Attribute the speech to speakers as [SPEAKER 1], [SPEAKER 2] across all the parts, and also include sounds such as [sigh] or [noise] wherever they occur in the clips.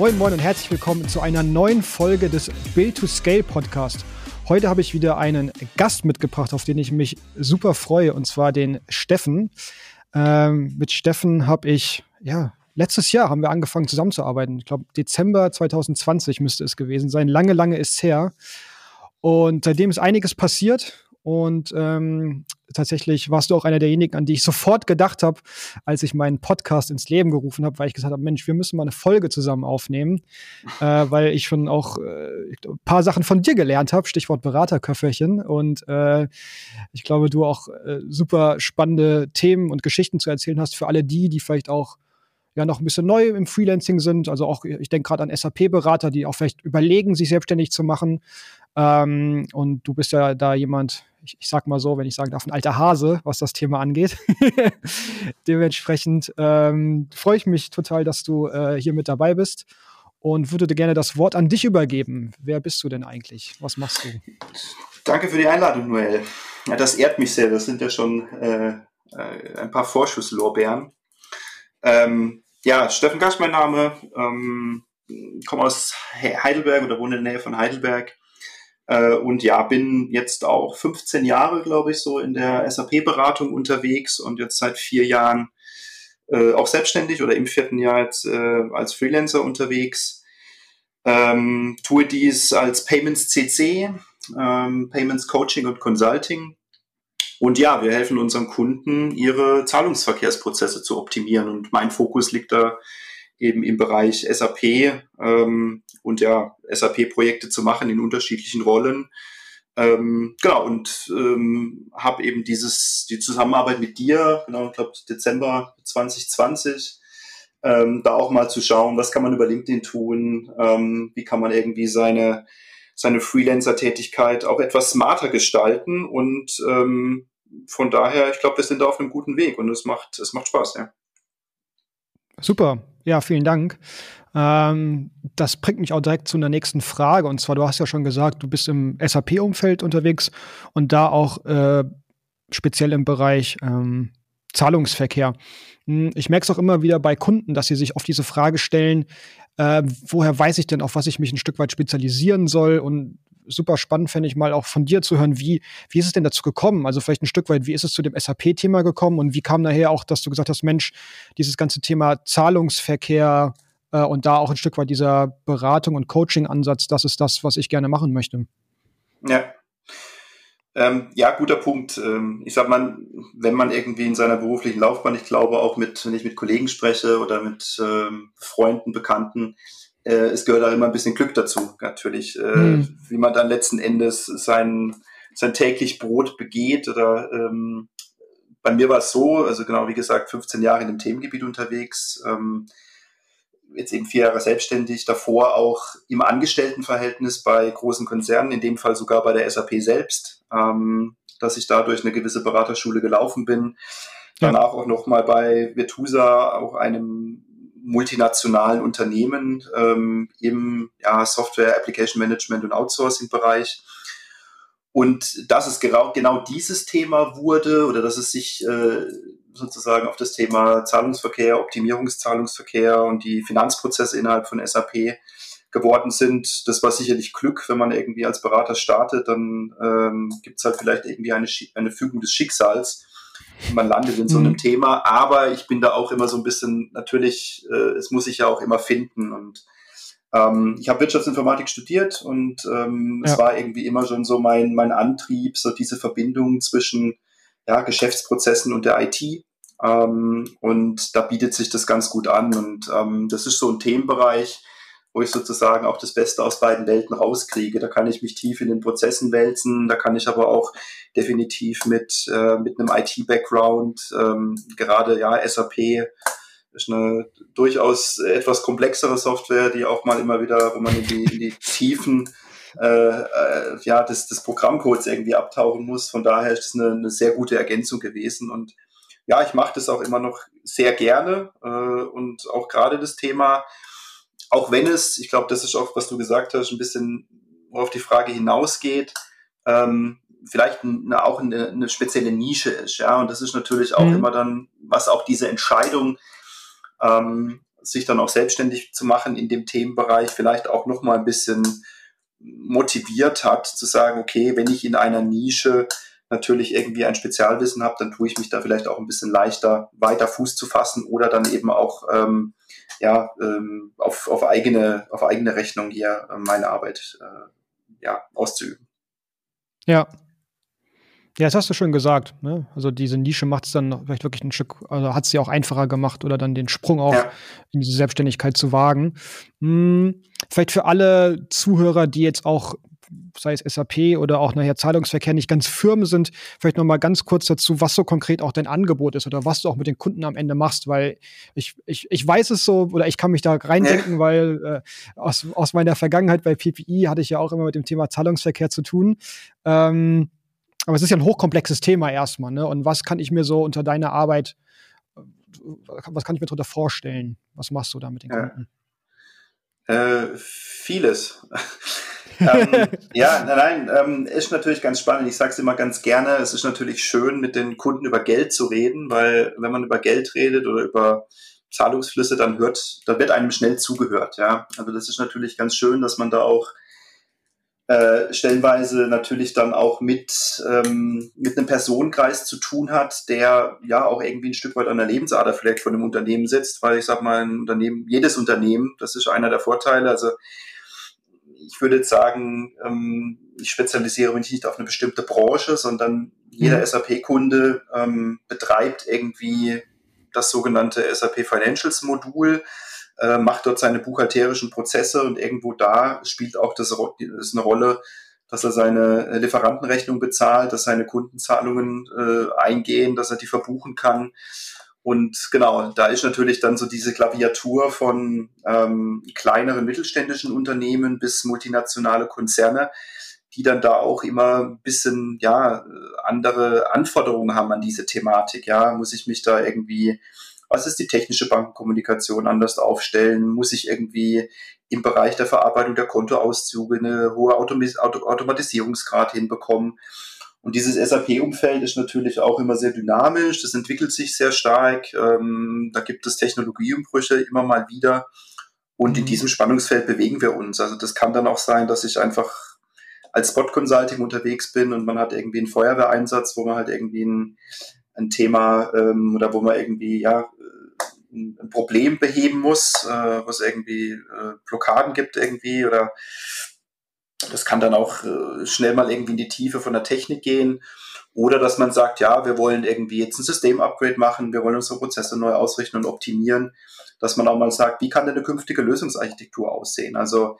[SPEAKER 1] Moin Moin und herzlich willkommen zu einer neuen Folge des Build to Scale Podcast. Heute habe ich wieder einen Gast mitgebracht, auf den ich mich super freue, und zwar den Steffen. Ähm, mit Steffen habe ich, ja, letztes Jahr haben wir angefangen zusammenzuarbeiten. Ich glaube, Dezember 2020 müsste es gewesen sein. Lange, lange ist es her. Und seitdem ist einiges passiert und ähm, tatsächlich warst du auch einer derjenigen, an die ich sofort gedacht habe, als ich meinen Podcast ins Leben gerufen habe, weil ich gesagt habe, Mensch, wir müssen mal eine Folge zusammen aufnehmen, [laughs] äh, weil ich schon auch äh, ein paar Sachen von dir gelernt habe, Stichwort Beraterköfferchen. Und äh, ich glaube, du auch äh, super spannende Themen und Geschichten zu erzählen hast für alle die, die vielleicht auch ja noch ein bisschen neu im Freelancing sind. Also auch, ich denke gerade an SAP-Berater, die auch vielleicht überlegen, sich selbstständig zu machen. Ähm, und du bist ja da jemand, ich, ich sag mal so, wenn ich sagen darf, ein alter Hase, was das Thema angeht. [laughs] Dementsprechend ähm, freue ich mich total, dass du äh, hier mit dabei bist und würde gerne das Wort an dich übergeben. Wer bist du denn eigentlich? Was machst du?
[SPEAKER 2] Danke für die Einladung, Noel. Ja, das ehrt mich sehr. Das sind ja schon äh, äh ein paar Vorschusslorbeeren. Ähm, ja, Steffen Gasch mein Name. Ähm, komme aus Heidelberg oder wohne in der Nähe von Heidelberg. Äh, und ja, bin jetzt auch 15 Jahre, glaube ich, so in der SAP-Beratung unterwegs und jetzt seit vier Jahren äh, auch selbstständig oder im vierten Jahr jetzt äh, als Freelancer unterwegs. Ähm, tue dies als Payments CC, ähm, Payments Coaching und Consulting. Und ja, wir helfen unseren Kunden, ihre Zahlungsverkehrsprozesse zu optimieren. Und mein Fokus liegt da eben im Bereich SAP ähm, und ja, SAP-Projekte zu machen in unterschiedlichen Rollen. Ähm, genau, und ähm, habe eben dieses, die Zusammenarbeit mit dir, genau, ich glaube Dezember 2020, ähm, da auch mal zu schauen, was kann man über LinkedIn tun, ähm, wie kann man irgendwie seine, seine Freelancer-Tätigkeit auch etwas smarter gestalten und ähm, von daher, ich glaube, wir sind da auf einem guten Weg und es macht, es macht Spaß, ja.
[SPEAKER 1] Super, ja, vielen Dank. Ähm, das bringt mich auch direkt zu einer nächsten Frage. Und zwar, du hast ja schon gesagt, du bist im SAP-Umfeld unterwegs und da auch äh, speziell im Bereich ähm, Zahlungsverkehr. Hm, ich merke es auch immer wieder bei Kunden, dass sie sich auf diese Frage stellen, äh, woher weiß ich denn, auf was ich mich ein Stück weit spezialisieren soll und super spannend fände ich mal auch von dir zu hören, wie, wie ist es denn dazu gekommen? Also vielleicht ein Stück weit, wie ist es zu dem SAP-Thema gekommen und wie kam daher auch, dass du gesagt hast, Mensch, dieses ganze Thema Zahlungsverkehr äh, und da auch ein Stück weit dieser Beratung und Coaching-Ansatz, das ist das, was ich gerne machen möchte.
[SPEAKER 2] Ja. Ähm, ja, guter Punkt. Ähm, ich sag mal, wenn man irgendwie in seiner beruflichen Laufbahn, ich glaube auch mit, wenn ich mit Kollegen spreche oder mit ähm, Freunden, Bekannten, äh, es gehört auch immer ein bisschen Glück dazu, natürlich, äh, mhm. wie man dann letzten Endes sein, sein täglich Brot begeht oder ähm, bei mir war es so, also genau wie gesagt, 15 Jahre in dem Themengebiet unterwegs, ähm, jetzt eben vier Jahre selbstständig, davor auch im Angestelltenverhältnis bei großen Konzernen, in dem Fall sogar bei der SAP selbst, ähm, dass ich da durch eine gewisse Beraterschule gelaufen bin. Danach auch nochmal bei Virtusa, auch einem multinationalen Unternehmen ähm, im ja, Software, Application Management und Outsourcing-Bereich. Und dass es genau, genau dieses Thema wurde oder dass es sich äh, sozusagen auf das Thema Zahlungsverkehr, Optimierungszahlungsverkehr und die Finanzprozesse innerhalb von SAP geworden sind, das war sicherlich Glück, wenn man irgendwie als Berater startet, dann ähm, gibt es halt vielleicht irgendwie eine, eine Fügung des Schicksals man landet in so einem mhm. Thema. Aber ich bin da auch immer so ein bisschen, natürlich, äh, es muss sich ja auch immer finden. Und ähm, ich habe Wirtschaftsinformatik studiert und ähm, ja. es war irgendwie immer schon so mein, mein Antrieb, so diese Verbindung zwischen ja, Geschäftsprozessen und der IT. Ähm, und da bietet sich das ganz gut an. Und ähm, das ist so ein Themenbereich, wo ich sozusagen auch das Beste aus beiden Welten rauskriege. Da kann ich mich tief in den Prozessen wälzen, da kann ich aber auch definitiv mit, äh, mit einem IT-Background, ähm, gerade ja, SAP ist eine durchaus etwas komplexere Software, die auch mal immer wieder, wo man in die, in die Tiefen äh, äh, ja, des, des Programmcodes irgendwie abtauchen muss. Von daher ist es eine, eine sehr gute Ergänzung gewesen. Und ja, ich mache das auch immer noch sehr gerne. Äh, und auch gerade das Thema auch wenn es, ich glaube, das ist auch, was du gesagt hast, ein bisschen auf die Frage hinausgeht, ähm, vielleicht eine, auch eine, eine, spezielle Nische ist, ja, und das ist natürlich auch mhm. immer dann, was auch diese Entscheidung ähm, sich dann auch selbstständig zu machen in dem Themenbereich, vielleicht auch noch mal ein bisschen motiviert hat, zu sagen, okay, wenn ich in einer Nische natürlich irgendwie ein Spezialwissen habe, dann tue ich mich da vielleicht auch ein bisschen leichter weiter Fuß zu fassen oder dann eben auch ähm, ja, ähm, auf, auf, eigene, auf eigene Rechnung hier äh, meine Arbeit äh, ja, auszuüben.
[SPEAKER 1] Ja. Ja, das hast du schon gesagt. Ne? Also diese Nische macht es dann vielleicht wirklich ein Stück, also hat es ja auch einfacher gemacht oder dann den Sprung auch ja. in diese Selbstständigkeit zu wagen. Hm, vielleicht für alle Zuhörer, die jetzt auch sei es SAP oder auch nachher Zahlungsverkehr nicht ganz Firmen sind, vielleicht noch mal ganz kurz dazu, was so konkret auch dein Angebot ist oder was du auch mit den Kunden am Ende machst, weil ich, ich, ich weiß es so oder ich kann mich da reindenken, ja. weil äh, aus, aus meiner Vergangenheit bei PPI hatte ich ja auch immer mit dem Thema Zahlungsverkehr zu tun. Ähm, aber es ist ja ein hochkomplexes Thema erstmal, ne? Und was kann ich mir so unter deiner Arbeit, äh, was kann ich mir darunter vorstellen? Was machst du da mit den Kunden?
[SPEAKER 2] Äh, vieles ähm, ja, nein, nein, ähm, ist natürlich ganz spannend. Ich sage es immer ganz gerne. Es ist natürlich schön, mit den Kunden über Geld zu reden, weil wenn man über Geld redet oder über Zahlungsflüsse, dann hört, dann wird einem schnell zugehört. Ja, also das ist natürlich ganz schön, dass man da auch äh, stellenweise natürlich dann auch mit, ähm, mit einem Personenkreis zu tun hat, der ja auch irgendwie ein Stück weit an der Lebensader vielleicht von einem Unternehmen sitzt, weil ich sag mal, ein Unternehmen, jedes Unternehmen, das ist einer der Vorteile, also ich würde jetzt sagen, ähm, ich spezialisiere mich nicht auf eine bestimmte Branche, sondern jeder mhm. SAP-Kunde ähm, betreibt irgendwie das sogenannte SAP Financials Modul, äh, macht dort seine buchhalterischen Prozesse und irgendwo da spielt auch das, das eine Rolle, dass er seine Lieferantenrechnung bezahlt, dass seine Kundenzahlungen äh, eingehen, dass er die verbuchen kann. Und genau, da ist natürlich dann so diese Klaviatur von ähm, kleineren mittelständischen Unternehmen bis multinationale Konzerne, die dann da auch immer ein bisschen ja andere Anforderungen haben an diese Thematik. Ja, muss ich mich da irgendwie, was ist die technische Bankenkommunikation anders aufstellen? Muss ich irgendwie im Bereich der Verarbeitung der Kontoauszüge eine hohe Automatisierungsgrad hinbekommen? Und dieses SAP-Umfeld ist natürlich auch immer sehr dynamisch, das entwickelt sich sehr stark, ähm, da gibt es Technologieumbrüche immer mal wieder. Und in mhm. diesem Spannungsfeld bewegen wir uns. Also das kann dann auch sein, dass ich einfach als Spot Consulting unterwegs bin und man hat irgendwie einen Feuerwehreinsatz, wo man halt irgendwie ein, ein Thema ähm, oder wo man irgendwie ja ein Problem beheben muss, äh, wo es irgendwie äh, Blockaden gibt irgendwie oder das kann dann auch äh, schnell mal irgendwie in die Tiefe von der Technik gehen. Oder dass man sagt, ja, wir wollen irgendwie jetzt ein System-Upgrade machen, wir wollen unsere Prozesse neu ausrichten und optimieren. Dass man auch mal sagt, wie kann denn eine künftige Lösungsarchitektur aussehen? Also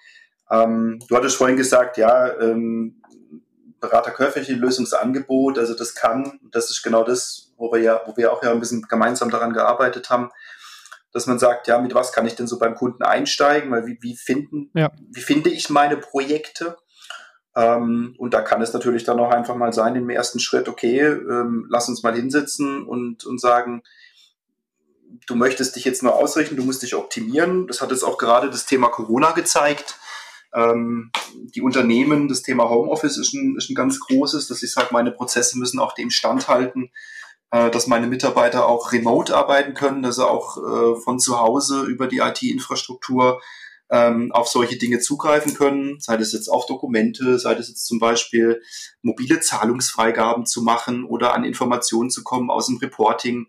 [SPEAKER 2] ähm, du hattest vorhin gesagt, ja, ähm, beraterkäufliche Lösungsangebot, also das kann, das ist genau das, wo wir ja, wo wir auch ja ein bisschen gemeinsam daran gearbeitet haben, dass man sagt, ja, mit was kann ich denn so beim Kunden einsteigen, weil wie, wie finden, ja. wie finde ich meine Projekte? Ähm, und da kann es natürlich dann auch einfach mal sein, im ersten Schritt, okay, ähm, lass uns mal hinsetzen und, und sagen, du möchtest dich jetzt nur ausrichten, du musst dich optimieren. Das hat jetzt auch gerade das Thema Corona gezeigt. Ähm, die Unternehmen, das Thema Homeoffice ist ein, ist ein ganz großes, dass ich sage, meine Prozesse müssen auch dem standhalten, äh, dass meine Mitarbeiter auch remote arbeiten können, dass sie auch äh, von zu Hause über die IT-Infrastruktur ähm, auf solche Dinge zugreifen können, sei das jetzt auf Dokumente, sei das jetzt zum Beispiel mobile Zahlungsfreigaben zu machen oder an Informationen zu kommen aus dem Reporting,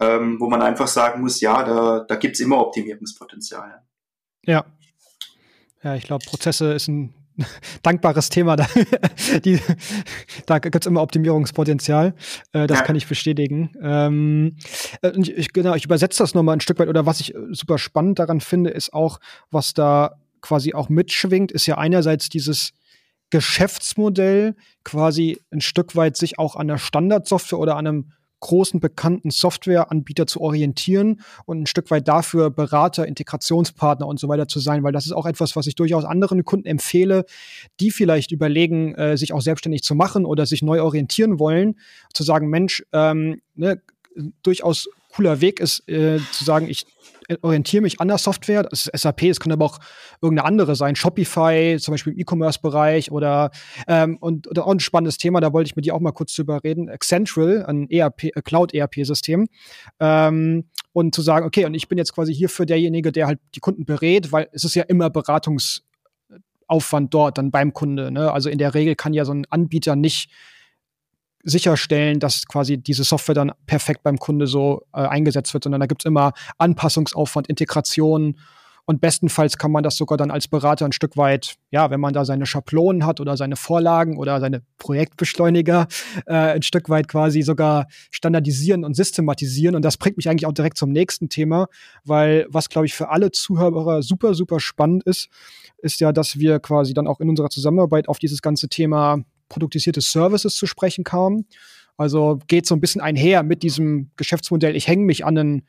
[SPEAKER 2] ähm, wo man einfach sagen muss, ja, da, da gibt es immer Optimierungspotenzial.
[SPEAKER 1] Ja. Ja, ich glaube, Prozesse ist ein [laughs] dankbares Thema. Da, [laughs] die, da gibt es immer Optimierungspotenzial. Äh, das ja. kann ich bestätigen. Ähm, äh, ich, genau, ich übersetze das nochmal ein Stück weit. Oder was ich äh, super spannend daran finde, ist auch, was da quasi auch mitschwingt, ist ja einerseits dieses Geschäftsmodell quasi ein Stück weit sich auch an der Standardsoftware oder an einem großen bekannten Softwareanbieter zu orientieren und ein Stück weit dafür Berater, Integrationspartner und so weiter zu sein, weil das ist auch etwas, was ich durchaus anderen Kunden empfehle, die vielleicht überlegen, äh, sich auch selbstständig zu machen oder sich neu orientieren wollen, zu sagen, Mensch, ähm, ne, durchaus cooler Weg ist, äh, zu sagen, ich orientiere mich an der Software. Das ist SAP, es kann aber auch irgendeine andere sein, Shopify, zum Beispiel im E-Commerce-Bereich oder ähm, und oder auch ein spannendes Thema, da wollte ich mit dir auch mal kurz drüber reden. Accentral, ein ERP, äh, Cloud-ERP-System. Ähm, und zu sagen, okay, und ich bin jetzt quasi hierfür derjenige, der halt die Kunden berät, weil es ist ja immer Beratungsaufwand dort dann beim Kunde. Ne? Also in der Regel kann ja so ein Anbieter nicht sicherstellen, dass quasi diese Software dann perfekt beim Kunde so äh, eingesetzt wird, sondern da gibt's immer Anpassungsaufwand, Integration und bestenfalls kann man das sogar dann als Berater ein Stück weit, ja, wenn man da seine Schablonen hat oder seine Vorlagen oder seine Projektbeschleuniger, äh, ein Stück weit quasi sogar standardisieren und systematisieren. Und das bringt mich eigentlich auch direkt zum nächsten Thema, weil was, glaube ich, für alle Zuhörer super, super spannend ist, ist ja, dass wir quasi dann auch in unserer Zusammenarbeit auf dieses ganze Thema produktisierte Services zu sprechen kam. Also geht so ein bisschen einher mit diesem Geschäftsmodell, ich hänge mich an einen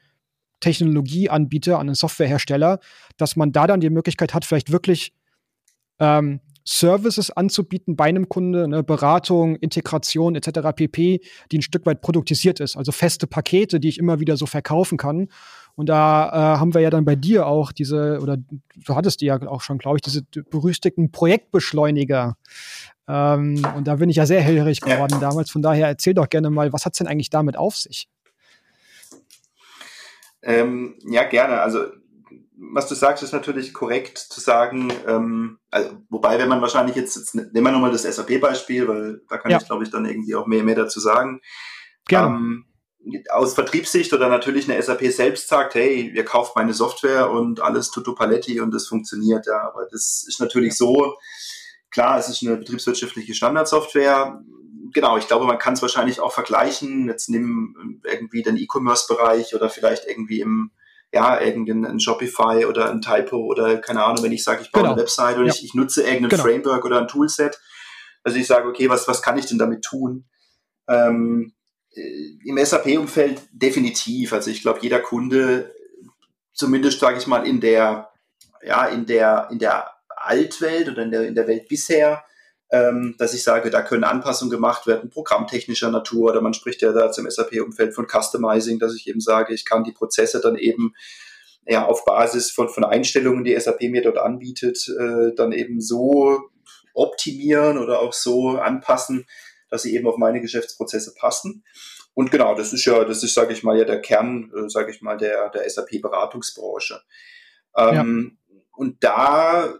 [SPEAKER 1] Technologieanbieter, an einen Softwarehersteller, dass man da dann die Möglichkeit hat, vielleicht wirklich ähm, Services anzubieten bei einem Kunde, eine Beratung, Integration etc. pp, die ein Stück weit produktisiert ist, also feste Pakete, die ich immer wieder so verkaufen kann. Und da äh, haben wir ja dann bei dir auch diese, oder du hattest die ja auch schon, glaube ich, diese berüchtigten Projektbeschleuniger ähm, und da bin ich ja sehr hellhörig geworden ja. damals. Von daher erzähl doch gerne mal, was hat es denn eigentlich damit auf sich?
[SPEAKER 2] Ähm, ja, gerne. Also was du sagst, ist natürlich korrekt zu sagen, ähm, also, wobei, wenn man wahrscheinlich jetzt, jetzt nehmen wir nochmal das SAP-Beispiel, weil da kann ja. ich, glaube ich, dann irgendwie auch mehr, mehr dazu sagen. Gerne. Ähm, aus Vertriebssicht oder natürlich eine SAP selbst sagt, hey, ihr kauft meine Software und alles tutto paletti und das funktioniert, ja. Aber das ist natürlich ja. so, Klar, es ist eine betriebswirtschaftliche Standardsoftware. Genau, ich glaube, man kann es wahrscheinlich auch vergleichen. Jetzt nimm irgendwie den E-Commerce-Bereich oder vielleicht irgendwie im, ja, irgendein Shopify oder ein Typo oder keine Ahnung, wenn ich sage, ich baue genau. eine Website oder ja. ich, ich, nutze irgendein genau. Framework oder ein Toolset. Also ich sage, okay, was, was kann ich denn damit tun? Ähm, äh, Im SAP-Umfeld definitiv. Also ich glaube, jeder Kunde, zumindest sage ich mal, in der, ja, in der, in der Altwelt oder in der, in der Welt bisher, ähm, dass ich sage, da können Anpassungen gemacht werden, programmtechnischer Natur oder man spricht ja da im SAP-Umfeld von Customizing, dass ich eben sage, ich kann die Prozesse dann eben ja, auf Basis von, von Einstellungen, die SAP mir dort anbietet, äh, dann eben so optimieren oder auch so anpassen, dass sie eben auf meine Geschäftsprozesse passen. Und genau, das ist ja, das ist, sage ich mal, ja der Kern, äh, sage ich mal, der, der SAP-Beratungsbranche. Ähm, ja. Und da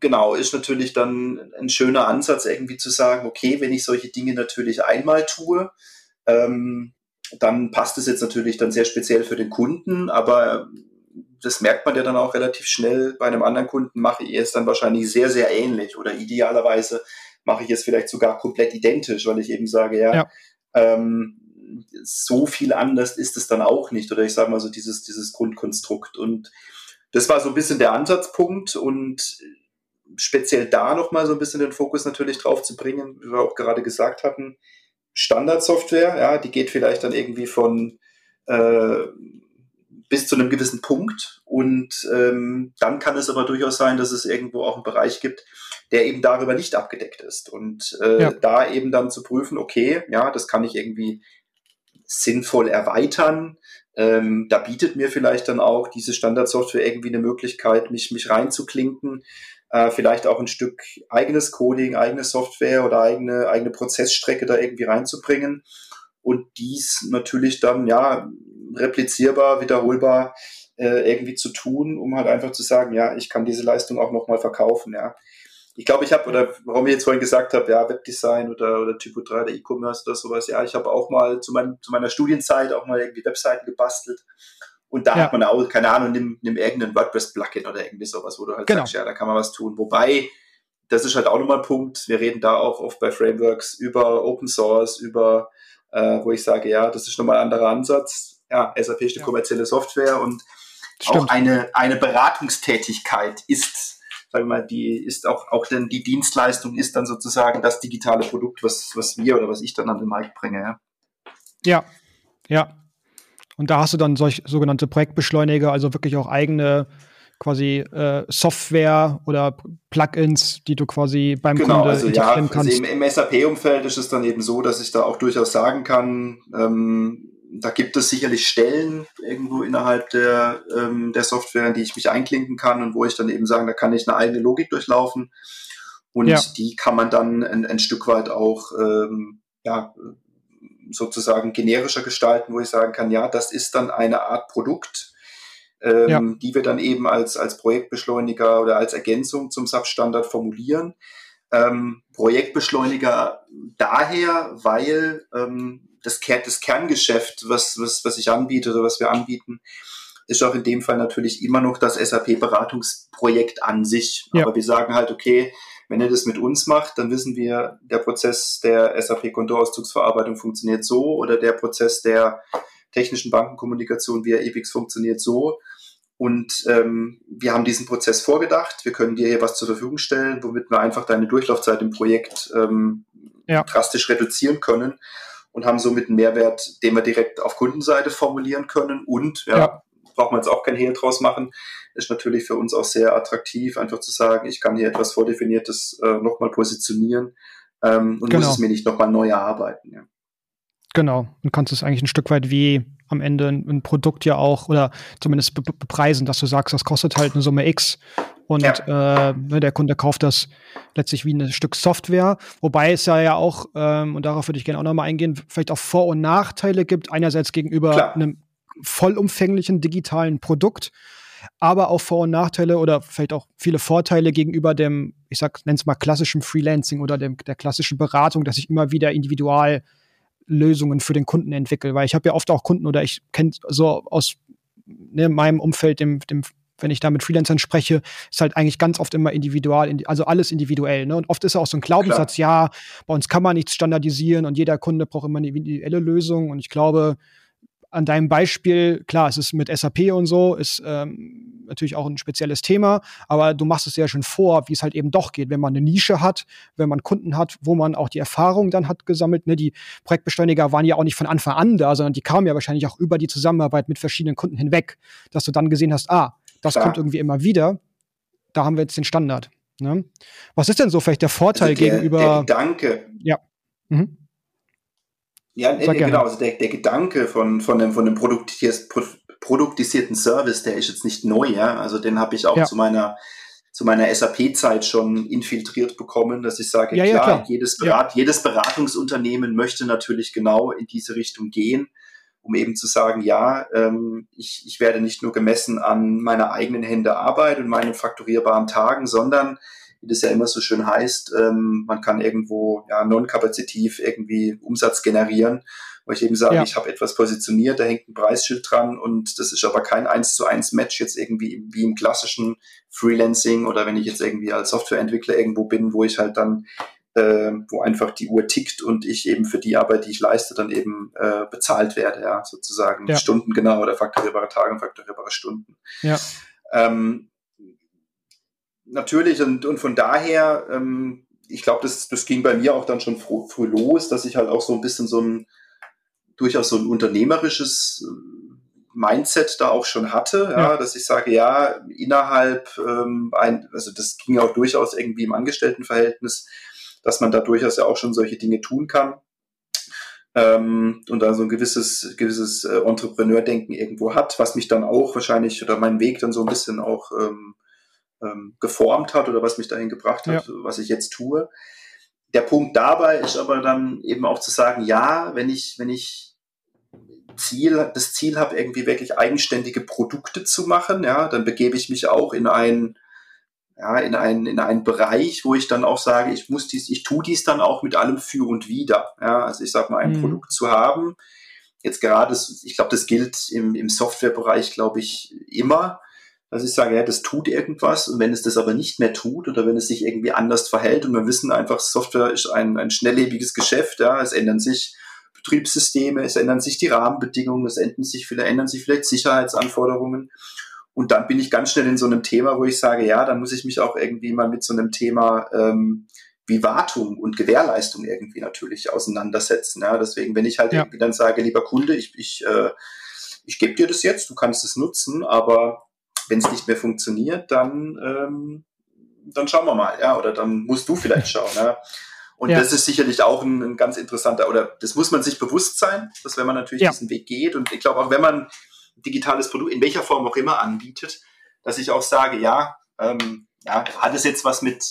[SPEAKER 2] genau, ist natürlich dann ein schöner Ansatz, irgendwie zu sagen, okay, wenn ich solche Dinge natürlich einmal tue, ähm, dann passt es jetzt natürlich dann sehr speziell für den Kunden, aber das merkt man ja dann auch relativ schnell. Bei einem anderen Kunden mache ich es dann wahrscheinlich sehr, sehr ähnlich oder idealerweise mache ich es vielleicht sogar komplett identisch, weil ich eben sage, ja, ja. Ähm, so viel anders ist es dann auch nicht. Oder ich sage mal so dieses, dieses Grundkonstrukt. Und das war so ein bisschen der Ansatzpunkt. Und speziell da nochmal so ein bisschen den Fokus natürlich drauf zu bringen, wie wir auch gerade gesagt hatten, Standardsoftware, ja, die geht vielleicht dann irgendwie von äh, bis zu einem gewissen Punkt und ähm, dann kann es aber durchaus sein, dass es irgendwo auch einen Bereich gibt, der eben darüber nicht abgedeckt ist und äh, ja. da eben dann zu prüfen, okay, ja, das kann ich irgendwie sinnvoll erweitern. Ähm, da bietet mir vielleicht dann auch diese Standardsoftware irgendwie eine Möglichkeit, mich, mich reinzuklinken äh, vielleicht auch ein Stück eigenes Coding, eigene Software oder eigene, eigene Prozessstrecke da irgendwie reinzubringen und dies natürlich dann ja replizierbar, wiederholbar äh, irgendwie zu tun, um halt einfach zu sagen, ja, ich kann diese Leistung auch nochmal verkaufen, ja. Ich glaube, ich habe, oder warum ich jetzt vorhin gesagt habe, ja, Webdesign oder, oder Typo 3 oder E-Commerce oder sowas, ja, ich habe auch mal zu, mein, zu meiner Studienzeit auch mal irgendwie Webseiten gebastelt und da ja. hat man auch, keine Ahnung, nimm, nimm irgendeinen WordPress-Plugin oder irgendwie sowas, wo du halt genau. sagst, ja, da kann man was tun. Wobei, das ist halt auch nochmal ein Punkt. Wir reden da auch oft bei Frameworks über Open Source, über, äh, wo ich sage, ja, das ist nochmal ein anderer Ansatz. Ja, SAP ist eine ja. kommerzielle Software und Stimmt. auch eine, eine Beratungstätigkeit ist, sagen wir mal, die ist auch, auch denn die Dienstleistung ist dann sozusagen das digitale Produkt, was, was wir oder was ich dann an den Markt bringe, ja.
[SPEAKER 1] Ja, ja, und da hast du dann solch sogenannte Projektbeschleuniger, also wirklich auch eigene quasi äh, Software oder Plugins, die du quasi beim genau, Kunde also integrieren ja, also kannst.
[SPEAKER 2] Also im, im SAP-Umfeld ist es dann eben so, dass ich da auch durchaus sagen kann, ähm, da gibt es sicherlich Stellen irgendwo innerhalb der, ähm, der Software, in die ich mich einklinken kann und wo ich dann eben sagen, da kann ich eine eigene Logik durchlaufen. Und ja. die kann man dann ein, ein Stück weit auch ähm, ja, sozusagen generischer gestalten, wo ich sagen kann, ja, das ist dann eine Art Produkt, ähm, ja. die wir dann eben als, als Projektbeschleuniger oder als Ergänzung zum Substandard formulieren. Ähm, Projektbeschleuniger daher, weil ähm, das, Ker das Kerngeschäft, was, was, was ich anbiete oder was wir anbieten, ist auch in dem Fall natürlich immer noch das SAP-Beratungsprojekt an sich. Ja. Aber wir sagen halt, okay, wenn ihr das mit uns macht, dann wissen wir, der Prozess der SAP-Kontoauszugsverarbeitung funktioniert so oder der Prozess der technischen Bankenkommunikation via EPIX funktioniert so. Und ähm, wir haben diesen Prozess vorgedacht. Wir können dir hier was zur Verfügung stellen, womit wir einfach deine Durchlaufzeit im Projekt ähm, ja. drastisch reduzieren können und haben somit einen Mehrwert, den wir direkt auf Kundenseite formulieren können. Und ja, ja. Braucht man jetzt auch kein Hehl draus machen, ist natürlich für uns auch sehr attraktiv, einfach zu sagen, ich kann hier etwas Vordefiniertes äh, nochmal positionieren ähm, und genau. muss es mir nicht nochmal neu erarbeiten. Ja.
[SPEAKER 1] Genau, und kannst es eigentlich ein Stück weit wie am Ende ein, ein Produkt ja auch oder zumindest be bepreisen, dass du sagst, das kostet halt eine Summe X und ja. äh, ne, der Kunde kauft das letztlich wie ein Stück Software, wobei es ja ja auch, ähm, und darauf würde ich gerne auch nochmal eingehen, vielleicht auch Vor- und Nachteile gibt, einerseits gegenüber Klar. einem vollumfänglichen digitalen Produkt, aber auch Vor- und Nachteile oder vielleicht auch viele Vorteile gegenüber dem, ich sag, nenn's mal klassischen Freelancing oder dem, der klassischen Beratung, dass ich immer wieder individual Lösungen für den Kunden entwickle, weil ich habe ja oft auch Kunden oder ich kenne so aus ne, meinem Umfeld, dem, dem wenn ich da mit Freelancern spreche, ist halt eigentlich ganz oft immer individual, also alles individuell. Ne? Und oft ist auch so ein Glaubenssatz, Klar. ja, bei uns kann man nichts standardisieren und jeder Kunde braucht immer eine individuelle Lösung. Und ich glaube, an deinem Beispiel, klar, es ist mit SAP und so, ist ähm, natürlich auch ein spezielles Thema, aber du machst es ja schon vor, wie es halt eben doch geht, wenn man eine Nische hat, wenn man Kunden hat, wo man auch die Erfahrung dann hat gesammelt. Ne? Die Projektbeschleuniger waren ja auch nicht von Anfang an da, sondern die kamen ja wahrscheinlich auch über die Zusammenarbeit mit verschiedenen Kunden hinweg, dass du dann gesehen hast, ah, das ja. kommt irgendwie immer wieder, da haben wir jetzt den Standard. Ne? Was ist denn so vielleicht der Vorteil also der, gegenüber? Der
[SPEAKER 2] Gedanke.
[SPEAKER 1] Ja. Mhm.
[SPEAKER 2] Ja, nee, genau. Also der, der Gedanke von, von dem, von dem produktis produktisierten Service, der ist jetzt nicht neu, ja. Also den habe ich auch ja. zu meiner zu meiner SAP-Zeit schon infiltriert bekommen, dass ich sage, ja, klar, ja, klar, Jedes, Berat, jedes Beratungsunternehmen möchte natürlich genau in diese Richtung gehen, um eben zu sagen, ja, ähm, ich, ich werde nicht nur gemessen an meiner eigenen Hände Arbeit und meinen fakturierbaren Tagen, sondern wie das ja immer so schön heißt, ähm, man kann irgendwo ja, non-kapazitiv irgendwie Umsatz generieren, wo ich eben sage, ja. ich habe etwas positioniert, da hängt ein Preisschild dran und das ist aber kein eins zu eins Match jetzt irgendwie wie im klassischen Freelancing oder wenn ich jetzt irgendwie als Softwareentwickler irgendwo bin, wo ich halt dann äh, wo einfach die Uhr tickt und ich eben für die Arbeit, die ich leiste, dann eben äh, bezahlt werde, ja, sozusagen ja. Stunden genau oder faktorierbare Tage und faktorierbare Stunden.
[SPEAKER 1] Ja.
[SPEAKER 2] Ähm, natürlich und, und von daher, ähm, ich glaube, das, das ging bei mir auch dann schon früh, früh los, dass ich halt auch so ein bisschen so ein durchaus so ein unternehmerisches äh, Mindset da auch schon hatte, ja, ja dass ich sage, ja, innerhalb ähm, ein, also das ging auch durchaus irgendwie im Angestelltenverhältnis, dass man da durchaus ja auch schon solche Dinge tun kann. Ähm, und da so ein gewisses, gewisses äh, Entrepreneur-Denken irgendwo hat, was mich dann auch wahrscheinlich oder meinen Weg dann so ein bisschen auch ähm, ähm, geformt hat oder was mich dahin gebracht hat, ja. was ich jetzt tue. Der Punkt dabei ist aber dann eben auch zu sagen, ja, wenn ich, wenn ich Ziel, das Ziel habe, irgendwie wirklich eigenständige Produkte zu machen, ja, dann begebe ich mich auch in ein, ja, in einen, in einen Bereich, wo ich dann auch sage, ich muss dies, ich tue dies dann auch mit allem für und wieder. Ja, also ich sage mal, ein mhm. Produkt zu haben. Jetzt gerade, ich glaube, das gilt im, im Softwarebereich, glaube ich, immer dass ich sage, ja, das tut irgendwas und wenn es das aber nicht mehr tut oder wenn es sich irgendwie anders verhält und wir wissen einfach, Software ist ein, ein schnelllebiges Geschäft, ja, es ändern sich Betriebssysteme, es ändern sich die Rahmenbedingungen, es ändern sich, vielleicht, ändern sich vielleicht Sicherheitsanforderungen und dann bin ich ganz schnell in so einem Thema, wo ich sage, ja, dann muss ich mich auch irgendwie mal mit so einem Thema ähm, wie Wartung und Gewährleistung irgendwie natürlich auseinandersetzen. Ja, deswegen, wenn ich halt ja. irgendwie dann sage, lieber Kunde, ich, ich, äh, ich gebe dir das jetzt, du kannst es nutzen, aber wenn es nicht mehr funktioniert, dann, ähm, dann schauen wir mal, ja, oder dann musst du vielleicht [laughs] schauen. Ja. Und ja. das ist sicherlich auch ein, ein, ganz interessanter, oder das muss man sich bewusst sein, dass wenn man natürlich ja. diesen Weg geht und ich glaube auch, wenn man digitales Produkt in welcher Form auch immer anbietet, dass ich auch sage, ja, ähm, ja, hat es jetzt was mit,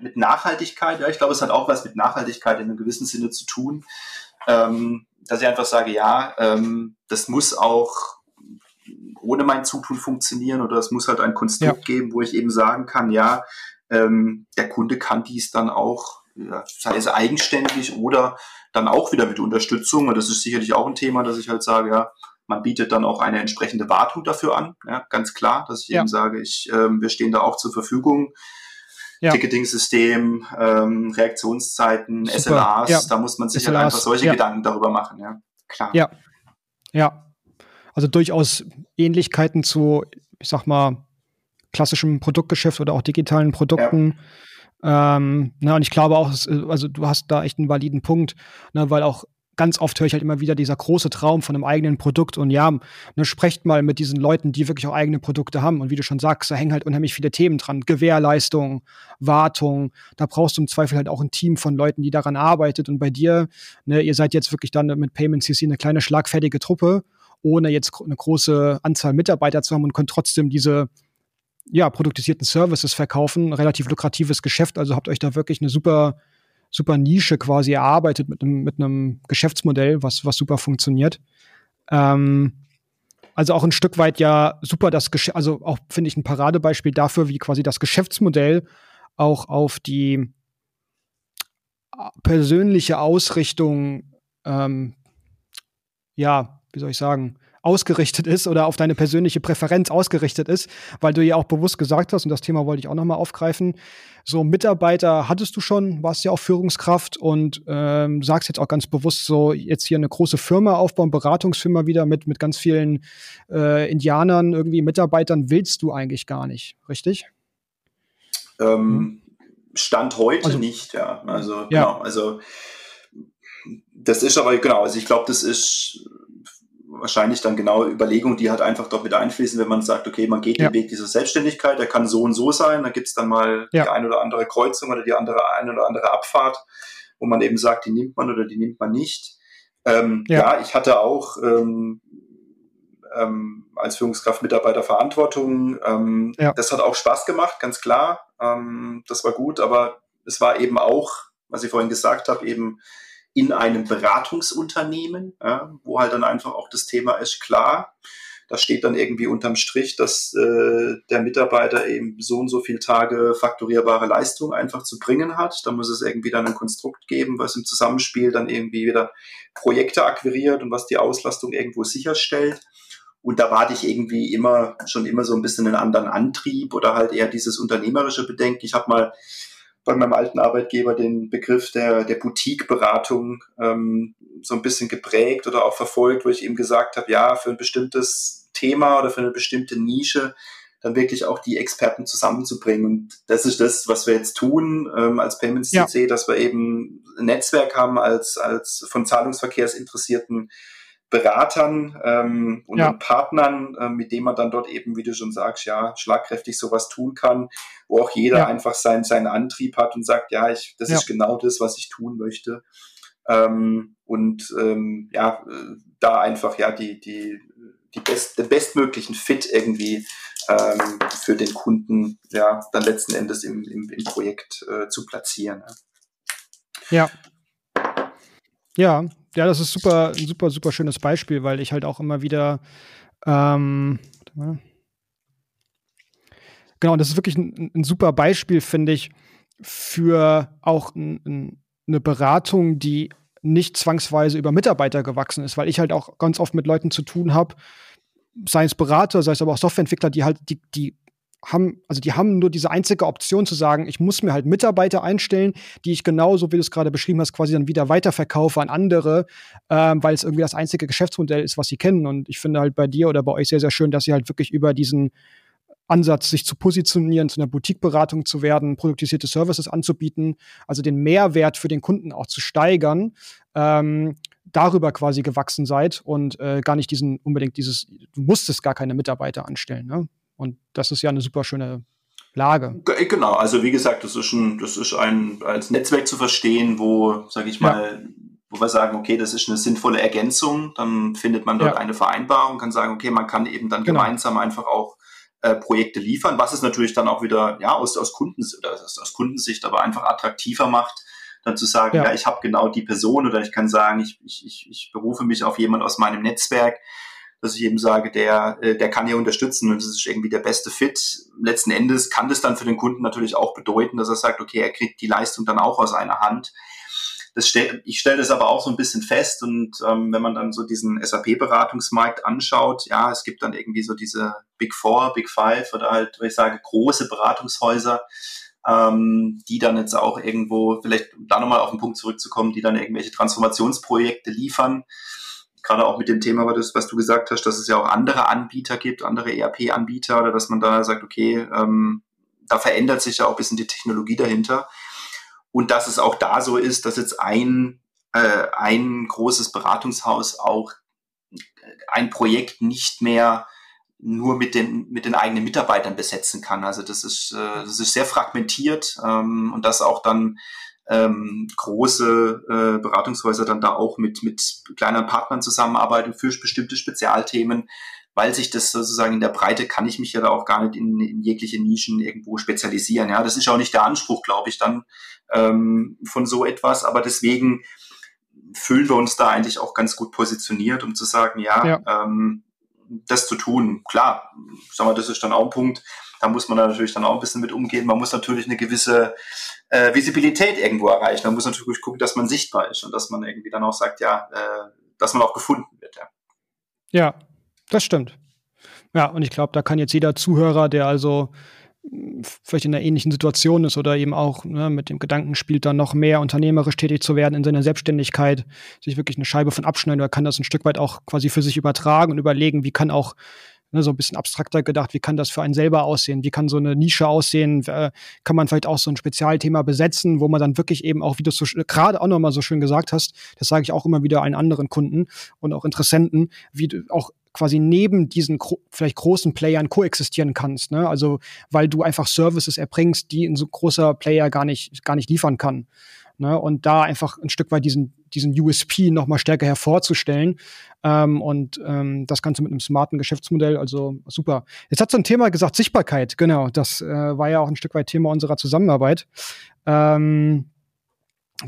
[SPEAKER 2] mit Nachhaltigkeit? Ja, ich glaube, es hat auch was mit Nachhaltigkeit in einem gewissen Sinne zu tun. Ähm, dass ich einfach sage, ja, ähm, das muss auch ohne mein Zutun funktionieren oder es muss halt ein Konstrukt ja. geben, wo ich eben sagen kann, ja, ähm, der Kunde kann dies dann auch ja, sei es eigenständig oder dann auch wieder mit Unterstützung. Und das ist sicherlich auch ein Thema, dass ich halt sage, ja, man bietet dann auch eine entsprechende Wartung dafür an. Ja, ganz klar, dass ich ja. eben sage, ich, ähm, wir stehen da auch zur Verfügung. Ja. Ticketing-System, ähm, Reaktionszeiten, Super. SLAs, ja. da muss man sich SLAs, halt einfach solche Gedanken darüber machen, ja. Klar.
[SPEAKER 1] Ja. Ja. Also durchaus Ähnlichkeiten zu, ich sag mal, klassischem Produktgeschäft oder auch digitalen Produkten. Ähm, na, und ich glaube auch, also du hast da echt einen validen Punkt, ne, weil auch ganz oft höre ich halt immer wieder dieser große Traum von einem eigenen Produkt. Und ja, ne, sprecht mal mit diesen Leuten, die wirklich auch eigene Produkte haben. Und wie du schon sagst, da hängen halt unheimlich viele Themen dran, Gewährleistung, Wartung, da brauchst du im Zweifel halt auch ein Team von Leuten, die daran arbeitet. Und bei dir, ne, ihr seid jetzt wirklich dann mit Payment CC eine kleine schlagfertige Truppe, ohne jetzt eine große Anzahl Mitarbeiter zu haben und könnt trotzdem diese ja, produktisierten Services verkaufen, relativ lukratives Geschäft, also habt euch da wirklich eine super, super Nische quasi erarbeitet mit einem, mit einem Geschäftsmodell, was, was super funktioniert. Ähm, also auch ein Stück weit ja super das Geschäft, also auch finde ich ein Paradebeispiel dafür, wie quasi das Geschäftsmodell auch auf die persönliche Ausrichtung, ähm, ja, wie soll ich sagen, ausgerichtet ist oder auf deine persönliche Präferenz ausgerichtet ist, weil du ja auch bewusst gesagt hast, und das Thema wollte ich auch nochmal aufgreifen, so Mitarbeiter hattest du schon, warst ja auch Führungskraft und ähm, sagst jetzt auch ganz bewusst so, jetzt hier eine große Firma aufbauen, Beratungsfirma wieder mit, mit ganz vielen äh, Indianern, irgendwie Mitarbeitern, willst du eigentlich gar nicht, richtig?
[SPEAKER 2] Ähm, Stand heute also, nicht, ja. Also, ja. genau, also das ist aber, genau, also ich glaube, das ist wahrscheinlich dann genau Überlegungen, die halt einfach dort mit einfließen, wenn man sagt, okay, man geht ja. den Weg dieser Selbstständigkeit, der kann so und so sein, da gibt's dann mal ja. die eine oder andere Kreuzung oder die andere eine oder andere Abfahrt, wo man eben sagt, die nimmt man oder die nimmt man nicht. Ähm, ja. ja. ich hatte auch ähm, ähm, als Führungskraft Mitarbeiter Verantwortung. Ähm, ja. Das hat auch Spaß gemacht, ganz klar. Ähm, das war gut, aber es war eben auch, was ich vorhin gesagt habe, eben in einem Beratungsunternehmen, ja, wo halt dann einfach auch das Thema ist, klar, da steht dann irgendwie unterm Strich, dass äh, der Mitarbeiter eben so und so viele Tage fakturierbare Leistung einfach zu bringen hat. Da muss es irgendwie dann ein Konstrukt geben, was im Zusammenspiel dann irgendwie wieder Projekte akquiriert und was die Auslastung irgendwo sicherstellt. Und da warte ich irgendwie immer, schon immer so ein bisschen einen anderen Antrieb oder halt eher dieses unternehmerische Bedenken. Ich habe mal bei meinem alten Arbeitgeber den Begriff der, der Boutique-Beratung ähm, so ein bisschen geprägt oder auch verfolgt, wo ich eben gesagt habe, ja, für ein bestimmtes Thema oder für eine bestimmte Nische dann wirklich auch die Experten zusammenzubringen. Und das ist das, was wir jetzt tun ähm, als Payments CC, ja. dass wir eben ein Netzwerk haben als, als von Zahlungsverkehrsinteressierten Beratern ähm, und ja. Partnern, äh, mit denen man dann dort eben, wie du schon sagst, ja, schlagkräftig sowas tun kann, wo auch jeder ja. einfach sein, seinen Antrieb hat und sagt, ja, ich, das ja. ist genau das, was ich tun möchte. Ähm, und ähm, ja, da einfach ja die, die, die best, den bestmöglichen Fit irgendwie ähm, für den Kunden ja dann letzten Endes im, im, im Projekt äh, zu platzieren.
[SPEAKER 1] Ja. Ja, ja, das ist super, ein super, super schönes Beispiel, weil ich halt auch immer wieder ähm, genau, das ist wirklich ein, ein super Beispiel, finde ich, für auch ein, eine Beratung, die nicht zwangsweise über Mitarbeiter gewachsen ist, weil ich halt auch ganz oft mit Leuten zu tun habe, sei es Berater, sei es aber auch Softwareentwickler, die halt, die, die haben, also die haben nur diese einzige Option zu sagen, ich muss mir halt Mitarbeiter einstellen, die ich genauso, wie du es gerade beschrieben hast, quasi dann wieder weiterverkaufe an andere, ähm, weil es irgendwie das einzige Geschäftsmodell ist, was sie kennen. Und ich finde halt bei dir oder bei euch sehr, sehr schön, dass ihr halt wirklich über diesen Ansatz, sich zu positionieren, zu einer Boutique-Beratung zu werden, produktisierte Services anzubieten, also den Mehrwert für den Kunden auch zu steigern, ähm, darüber quasi gewachsen seid und äh, gar nicht diesen unbedingt dieses, du musstest gar keine Mitarbeiter anstellen. Ne? Und das ist ja eine super schöne Lage.
[SPEAKER 2] Genau, also wie gesagt, das ist ein, das ist ein als Netzwerk zu verstehen, wo, sage ich mal, ja. wo wir sagen, okay, das ist eine sinnvolle Ergänzung, dann findet man dort ja. eine Vereinbarung, kann sagen, okay, man kann eben dann genau. gemeinsam einfach auch äh, Projekte liefern, was es natürlich dann auch wieder ja aus aus Kundens oder aus, aus Kundensicht aber einfach attraktiver macht, dann zu sagen, ja, ja ich habe genau die Person oder ich kann sagen, ich, ich, ich, ich berufe mich auf jemand aus meinem Netzwerk, dass ich eben sage, der, äh, der kann hier unterstützen und das ist irgendwie der beste Fit. Letzten Endes kann das dann für den Kunden natürlich auch bedeuten, dass er sagt, okay, er kriegt die Leistung dann auch aus einer Hand. Das stell, ich stelle das aber auch so ein bisschen fest und ähm, wenn man dann so diesen SAP-Beratungsmarkt anschaut, ja, es gibt dann irgendwie so diese Big Four, Big Five oder halt, wenn ich sage, große Beratungshäuser, ähm, die dann jetzt auch irgendwo, vielleicht da nochmal auf den Punkt zurückzukommen, die dann irgendwelche Transformationsprojekte liefern gerade auch mit dem Thema, was, du gesagt hast, dass es ja auch andere Anbieter gibt, andere ERP-Anbieter, oder dass man da sagt, okay, ähm, da verändert sich ja auch ein bisschen die Technologie dahinter. Und dass es auch da so ist, dass jetzt ein, äh, ein großes Beratungshaus auch ein Projekt nicht mehr nur mit den, mit den eigenen Mitarbeitern besetzen kann. Also das ist, äh, das ist sehr fragmentiert ähm, und das auch dann ähm, große äh, Beratungshäuser dann da auch mit, mit kleineren Partnern zusammenarbeiten für bestimmte Spezialthemen, weil sich das sozusagen in der Breite kann ich mich ja da auch gar nicht in, in jegliche Nischen irgendwo spezialisieren. Ja, das ist auch nicht der Anspruch, glaube ich, dann ähm, von so etwas. Aber deswegen fühlen wir uns da eigentlich auch ganz gut positioniert, um zu sagen, ja, ja. Ähm, das zu tun. Klar, sagen wir, das ist dann auch ein Punkt, da muss man natürlich dann auch ein bisschen mit umgehen. Man muss natürlich eine gewisse äh, Visibilität irgendwo erreichen. Man muss natürlich gucken, dass man sichtbar ist und dass man irgendwie dann auch sagt, ja, äh, dass man auch gefunden wird. Ja,
[SPEAKER 1] ja das stimmt. Ja, und ich glaube, da kann jetzt jeder Zuhörer, der also vielleicht in einer ähnlichen Situation ist oder eben auch ne, mit dem Gedanken spielt, dann noch mehr unternehmerisch tätig zu werden in seiner Selbstständigkeit, sich wirklich eine Scheibe von abschneiden oder kann das ein Stück weit auch quasi für sich übertragen und überlegen, wie kann auch ne, so ein bisschen abstrakter gedacht, wie kann das für einen selber aussehen, wie kann so eine Nische aussehen, äh, kann man vielleicht auch so ein Spezialthema besetzen, wo man dann wirklich eben auch, wie du so gerade auch nochmal so schön gesagt hast, das sage ich auch immer wieder allen anderen Kunden und auch Interessenten, wie du auch quasi neben diesen vielleicht großen Playern koexistieren kannst, ne? Also weil du einfach Services erbringst, die ein so großer Player gar nicht gar nicht liefern kann. Ne? Und da einfach ein Stück weit diesen, diesen USP noch mal stärker hervorzustellen. Ähm, und ähm, das Ganze mit einem smarten Geschäftsmodell, also super. Jetzt hat so ein Thema gesagt, Sichtbarkeit, genau. Das äh, war ja auch ein Stück weit Thema unserer Zusammenarbeit. Ähm,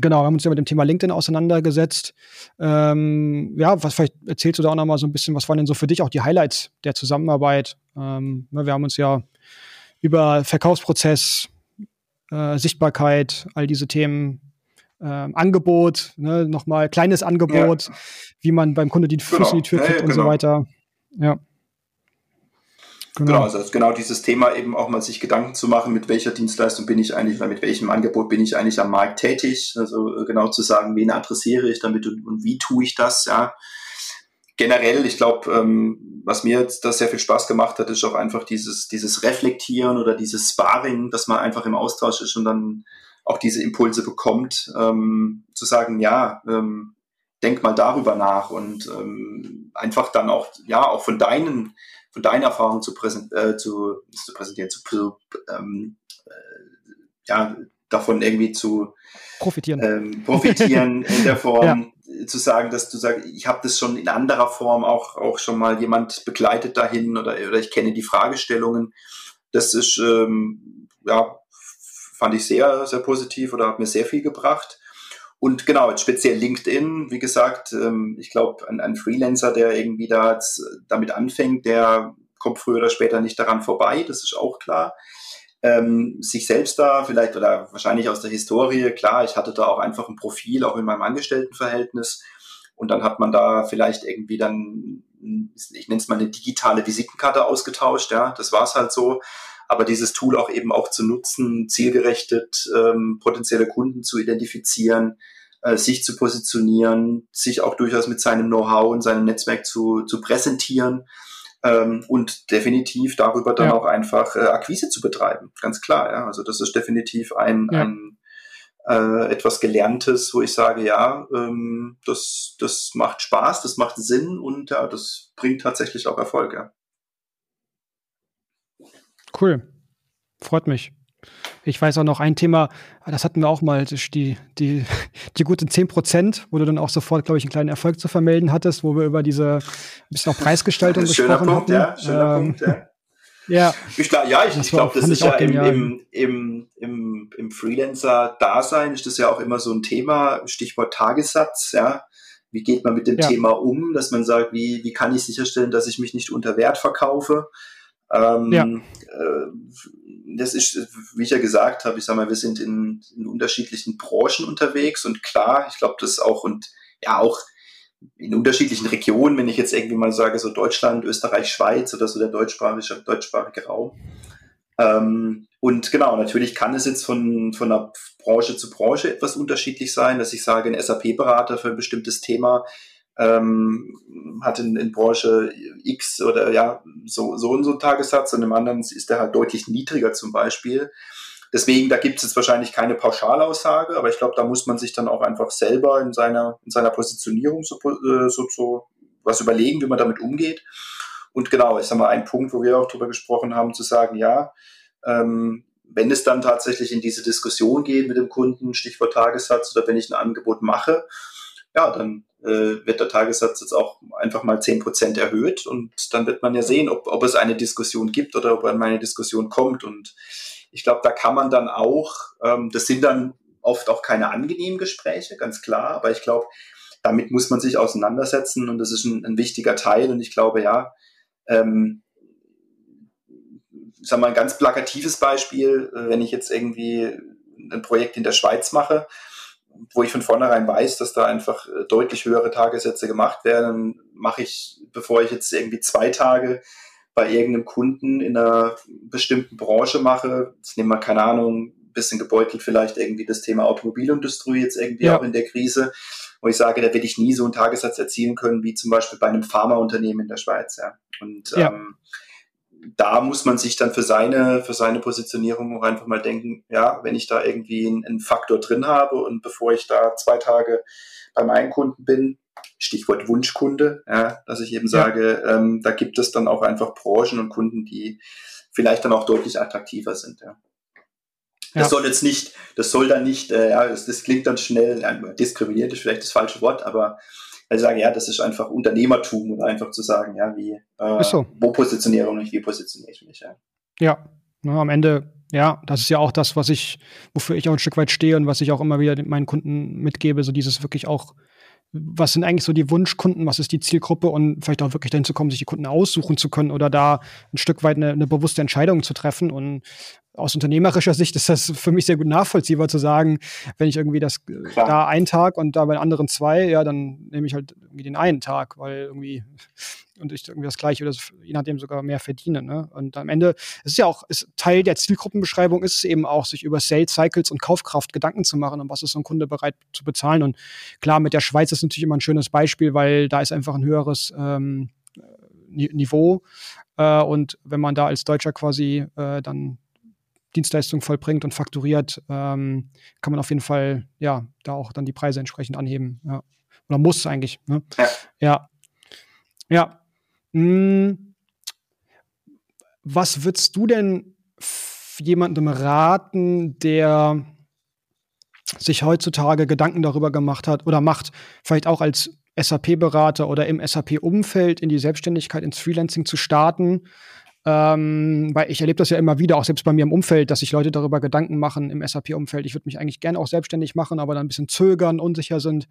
[SPEAKER 1] Genau, wir haben uns ja mit dem Thema LinkedIn auseinandergesetzt. Ähm, ja, was vielleicht erzählst du da auch noch mal so ein bisschen, was waren denn so für dich auch die Highlights der Zusammenarbeit? Ähm, wir haben uns ja über Verkaufsprozess, äh, Sichtbarkeit, all diese Themen ähm, Angebot, ne, nochmal kleines Angebot, ja. wie man beim Kunde die Füße genau. in die Tür kriegt ja, ja, und so genau. weiter. Ja.
[SPEAKER 2] Genau. genau, also genau dieses Thema eben auch mal sich Gedanken zu machen, mit welcher Dienstleistung bin ich eigentlich oder mit welchem Angebot bin ich eigentlich am Markt tätig. Also äh, genau zu sagen, wen adressiere ich damit und, und wie tue ich das, ja. Generell, ich glaube, ähm, was mir jetzt da sehr viel Spaß gemacht hat, ist auch einfach dieses, dieses Reflektieren oder dieses Sparring, dass man einfach im Austausch ist und dann auch diese Impulse bekommt, ähm, zu sagen, ja, ähm, denk mal darüber nach und ähm, einfach dann auch, ja, auch von deinen, von deinen Erfahrungen zu, präsent, äh, zu, zu präsentieren, zu, ähm, äh, ja, davon irgendwie zu
[SPEAKER 1] profitieren,
[SPEAKER 2] ähm, profitieren [laughs] in der Form, ja. zu sagen, dass du sagst, ich habe das schon in anderer Form auch, auch schon mal jemand begleitet dahin oder, oder ich kenne die Fragestellungen. Das ist, ähm, ja, fand ich sehr, sehr positiv oder hat mir sehr viel gebracht. Und genau, jetzt speziell LinkedIn, wie gesagt, ähm, ich glaube, ein, ein, Freelancer, der irgendwie da jetzt damit anfängt, der kommt früher oder später nicht daran vorbei, das ist auch klar. Ähm, sich selbst da vielleicht oder wahrscheinlich aus der Historie, klar, ich hatte da auch einfach ein Profil, auch in meinem Angestelltenverhältnis. Und dann hat man da vielleicht irgendwie dann, ich nenne es mal eine digitale Visitenkarte ausgetauscht, ja, das war es halt so aber dieses Tool auch eben auch zu nutzen, zielgerechtet ähm, potenzielle Kunden zu identifizieren, äh, sich zu positionieren, sich auch durchaus mit seinem Know-how und seinem Netzwerk zu, zu präsentieren ähm, und definitiv darüber dann ja. auch einfach äh, Akquise zu betreiben, ganz klar. Ja? Also das ist definitiv ein, ja. ein äh, etwas Gelerntes, wo ich sage, ja, ähm, das, das macht Spaß, das macht Sinn und ja, das bringt tatsächlich auch Erfolg. Ja.
[SPEAKER 1] Cool. freut mich. Ich weiß auch noch ein Thema, das hatten wir auch mal, die, die, die guten 10 Prozent, wo du dann auch sofort, glaube ich, einen kleinen Erfolg zu vermelden hattest, wo wir über diese bisschen auch Preisgestaltung gesprochen
[SPEAKER 2] Punkt,
[SPEAKER 1] hatten.
[SPEAKER 2] Ja, schöner ähm, Punkt, ja. [laughs]
[SPEAKER 1] Ja,
[SPEAKER 2] ich glaube, ja, ich, ich glaube, das ist ja im, im, im, im, im Freelancer-Dasein ist das ja auch immer so ein Thema, Stichwort Tagessatz, ja. Wie geht man mit dem ja. Thema um, dass man sagt, wie, wie kann ich sicherstellen, dass ich mich nicht unter Wert verkaufe? Ähm, ja. Äh, das ist, wie ich ja gesagt habe, ich sag mal, wir sind in, in unterschiedlichen Branchen unterwegs und klar, ich glaube, das auch und ja auch in unterschiedlichen Regionen, wenn ich jetzt irgendwie mal sage, so Deutschland, Österreich, Schweiz oder so der deutschsprachige, deutschsprachige Raum. Ähm, und genau, natürlich kann es jetzt von, von der Branche zu Branche etwas unterschiedlich sein, dass ich sage, ein SAP-Berater für ein bestimmtes Thema ähm, hat in, in Branche X oder ja, so, so und so einen Tagessatz und im anderen ist der halt deutlich niedriger zum Beispiel. Deswegen, da gibt es jetzt wahrscheinlich keine Pauschalaussage, aber ich glaube, da muss man sich dann auch einfach selber in seiner, in seiner Positionierung so, äh, so, so was überlegen, wie man damit umgeht. Und genau, ich sage mal, ein Punkt, wo wir auch drüber gesprochen haben, zu sagen, ja, ähm, wenn es dann tatsächlich in diese Diskussion geht mit dem Kunden, Stichwort Tagessatz, oder wenn ich ein Angebot mache, ja, dann äh, wird der Tagessatz jetzt auch einfach mal zehn Prozent erhöht und dann wird man ja sehen, ob, ob es eine Diskussion gibt oder ob eine Diskussion kommt. Und ich glaube, da kann man dann auch, ähm, das sind dann oft auch keine angenehmen Gespräche, ganz klar, aber ich glaube, damit muss man sich auseinandersetzen und das ist ein, ein wichtiger Teil. Und ich glaube, ja, ähm, ich sag mal, ein ganz plakatives Beispiel, äh, wenn ich jetzt irgendwie ein Projekt in der Schweiz mache, wo ich von vornherein weiß, dass da einfach äh, deutlich höhere Tagessätze gemacht werden, mache ich, bevor ich jetzt irgendwie zwei Tage bei irgendeinem Kunden in einer bestimmten Branche mache, jetzt nehmen wir keine Ahnung, bisschen gebeutelt vielleicht irgendwie das Thema Automobilindustrie jetzt irgendwie ja. auch in der Krise, wo ich sage, da werde ich nie so einen Tagessatz erzielen können, wie zum Beispiel bei einem Pharmaunternehmen in der Schweiz. Ja. Und ja. Ähm, da muss man sich dann für seine, für seine Positionierung auch einfach mal denken, ja, wenn ich da irgendwie einen, einen Faktor drin habe und bevor ich da zwei Tage beim einen Kunden bin, Stichwort Wunschkunde, ja, dass ich eben sage, ja. ähm, da gibt es dann auch einfach Branchen und Kunden, die vielleicht dann auch deutlich attraktiver sind. Ja. Das ja. soll jetzt nicht, das soll dann nicht, äh, ja, das, das klingt dann schnell, ja, diskriminiert ist vielleicht das falsche Wort, aber ich sage, ja, das ist einfach Unternehmertum und einfach zu sagen, ja, wie, äh, so. wo positioniere ich mich, wie positioniere ich mich, ja.
[SPEAKER 1] Ja, ne, am Ende, ja, das ist ja auch das, was ich, wofür ich auch ein Stück weit stehe und was ich auch immer wieder meinen Kunden mitgebe, so dieses wirklich auch was sind eigentlich so die Wunschkunden, was ist die Zielgruppe und vielleicht auch wirklich dahin zu kommen, sich die Kunden aussuchen zu können oder da ein Stück weit eine, eine bewusste Entscheidung zu treffen. Und aus unternehmerischer Sicht ist das für mich sehr gut nachvollziehbar zu sagen, wenn ich irgendwie das Klar. da einen Tag und da bei den anderen zwei, ja, dann nehme ich halt irgendwie den einen Tag, weil irgendwie und ich irgendwie das gleiche oder je nachdem sogar mehr verdiene. Ne? Und am Ende es ist ja auch ist Teil der Zielgruppenbeschreibung ist es eben auch, sich über Sales Cycles und Kaufkraft Gedanken zu machen und was ist so ein Kunde bereit zu bezahlen. Und klar, mit der Schweiz ist natürlich immer ein schönes Beispiel, weil da ist einfach ein höheres ähm, Niveau. Äh, und wenn man da als Deutscher quasi äh, dann Dienstleistung vollbringt und fakturiert, ähm, kann man auf jeden Fall ja da auch dann die Preise entsprechend anheben. Ja. Oder muss eigentlich. Ne? Ja. ja. Hm. Was würdest du denn jemandem raten, der sich heutzutage Gedanken darüber gemacht hat oder macht, vielleicht auch als SAP-Berater oder im SAP-Umfeld in die Selbstständigkeit, ins Freelancing zu starten? Ähm, weil ich erlebe das ja immer wieder, auch selbst bei mir im Umfeld, dass sich Leute darüber Gedanken machen im SAP-Umfeld. Ich würde mich eigentlich gerne auch selbstständig machen, aber dann ein bisschen zögern, unsicher sind.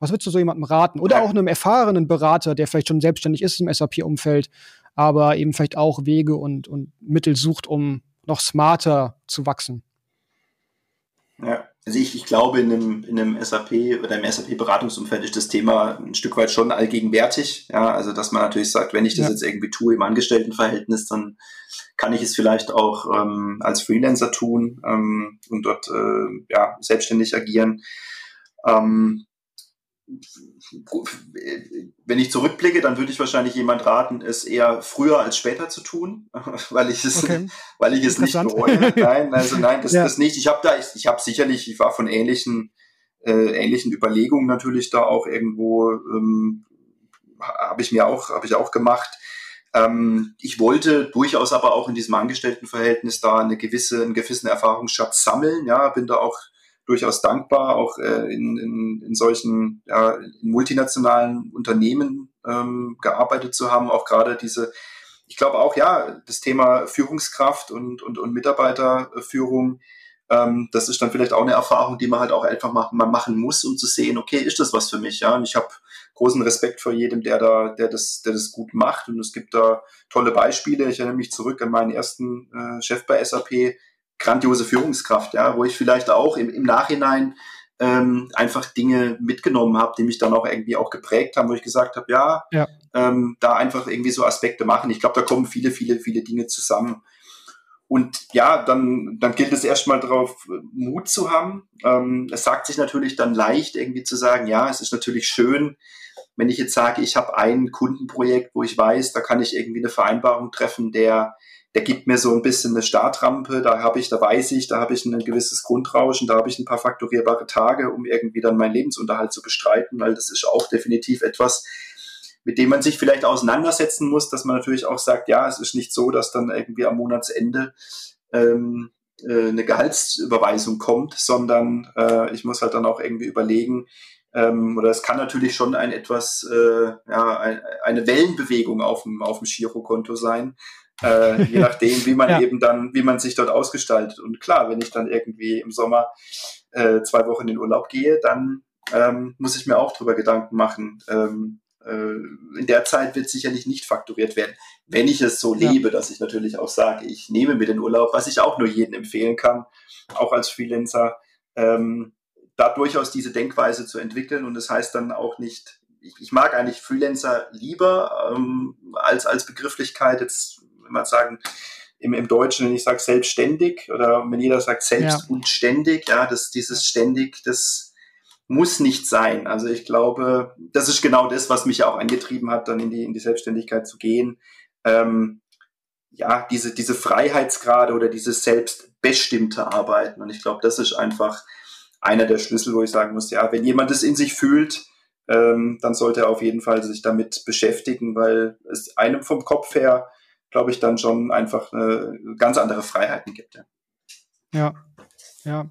[SPEAKER 1] Was würdest du so jemandem raten? Oder auch einem erfahrenen Berater, der vielleicht schon selbstständig ist im SAP-Umfeld, aber eben vielleicht auch Wege und, und Mittel sucht, um noch smarter zu wachsen?
[SPEAKER 2] Ja, also ich, ich glaube, in einem, in einem SAP oder im SAP-Beratungsumfeld ist das Thema ein Stück weit schon allgegenwärtig. Ja, also dass man natürlich sagt, wenn ich das ja. jetzt irgendwie tue im Angestelltenverhältnis, dann kann ich es vielleicht auch ähm, als Freelancer tun ähm, und dort äh, ja, selbstständig agieren. Ähm, wenn ich zurückblicke, dann würde ich wahrscheinlich jemand raten, es eher früher als später zu tun, [laughs] weil ich es, okay. weil ich es nicht bereue. Nein, also nein, das, [laughs] ja. das nicht. Ich habe da, ich, ich habe sicherlich, ich war von ähnlichen, äh, ähnlichen Überlegungen natürlich da auch irgendwo, ähm, habe ich mir auch, habe ich auch gemacht. Ähm, ich wollte durchaus aber auch in diesem Angestelltenverhältnis da eine gewisse, einen gewissen Erfahrungsschatz sammeln. Ja, bin da auch durchaus dankbar, auch äh, in, in, in solchen ja, in multinationalen Unternehmen ähm, gearbeitet zu haben. Auch gerade diese, ich glaube auch, ja, das Thema Führungskraft und, und, und Mitarbeiterführung, ähm, das ist dann vielleicht auch eine Erfahrung, die man halt auch einfach mal, mal machen muss, um zu sehen, okay, ist das was für mich? Ja, und ich habe großen Respekt vor jedem, der da, der das, der das gut macht. Und es gibt da tolle Beispiele. Ich erinnere mich zurück an meinen ersten äh, Chef bei SAP, grandiose Führungskraft, ja, wo ich vielleicht auch im, im Nachhinein ähm, einfach Dinge mitgenommen habe, die mich dann auch irgendwie auch geprägt haben, wo ich gesagt habe, ja, ja. Ähm, da einfach irgendwie so Aspekte machen. Ich glaube, da kommen viele, viele, viele Dinge zusammen. Und ja, dann, dann gilt es erstmal darauf, Mut zu haben. Ähm, es sagt sich natürlich dann leicht, irgendwie zu sagen, ja, es ist natürlich schön, wenn ich jetzt sage, ich habe ein Kundenprojekt, wo ich weiß, da kann ich irgendwie eine Vereinbarung treffen, der, der gibt mir so ein bisschen eine Startrampe, da habe ich, da weiß ich, da habe ich ein gewisses Grundrauschen, da habe ich ein paar fakturierbare Tage, um irgendwie dann meinen Lebensunterhalt zu bestreiten, weil das ist auch definitiv etwas, mit dem man sich vielleicht auseinandersetzen muss, dass man natürlich auch sagt, ja, es ist nicht so, dass dann irgendwie am Monatsende ähm, äh, eine Gehaltsüberweisung kommt, sondern äh, ich muss halt dann auch irgendwie überlegen, ähm, oder es kann natürlich schon ein etwas, äh, ja, ein, eine Wellenbewegung auf dem, auf dem Girokonto sein, äh, je nachdem, wie man [laughs] ja. eben dann, wie man sich dort ausgestaltet. Und klar, wenn ich dann irgendwie im Sommer äh, zwei Wochen in den Urlaub gehe, dann ähm, muss ich mir auch drüber Gedanken machen. Ähm, äh, in der Zeit wird sicherlich nicht fakturiert werden. Wenn ich es so lebe, ja. dass ich natürlich auch sage, ich nehme mir den Urlaub, was ich auch nur jedem empfehlen kann, auch als Freelancer, ähm, da durchaus diese Denkweise zu entwickeln. Und das heißt dann auch nicht, ich, ich mag eigentlich Freelancer lieber ähm, als, als Begrifflichkeit. Jetzt, wenn man sagen, im, im Deutschen, wenn ich sage selbstständig oder wenn jeder sagt selbst ja. und ständig, ja, das, dieses ständig, das muss nicht sein. Also ich glaube, das ist genau das, was mich auch angetrieben hat, dann in die, in die Selbstständigkeit zu gehen. Ähm, ja, diese, diese Freiheitsgrade oder dieses selbstbestimmte Arbeiten. Und ich glaube, das ist einfach einer der Schlüssel, wo ich sagen muss, ja, wenn jemand es in sich fühlt, ähm, dann sollte er auf jeden Fall sich damit beschäftigen, weil es einem vom Kopf her, glaube ich, dann schon einfach eine ganz andere Freiheiten gibt.
[SPEAKER 1] Ja, ja. ja.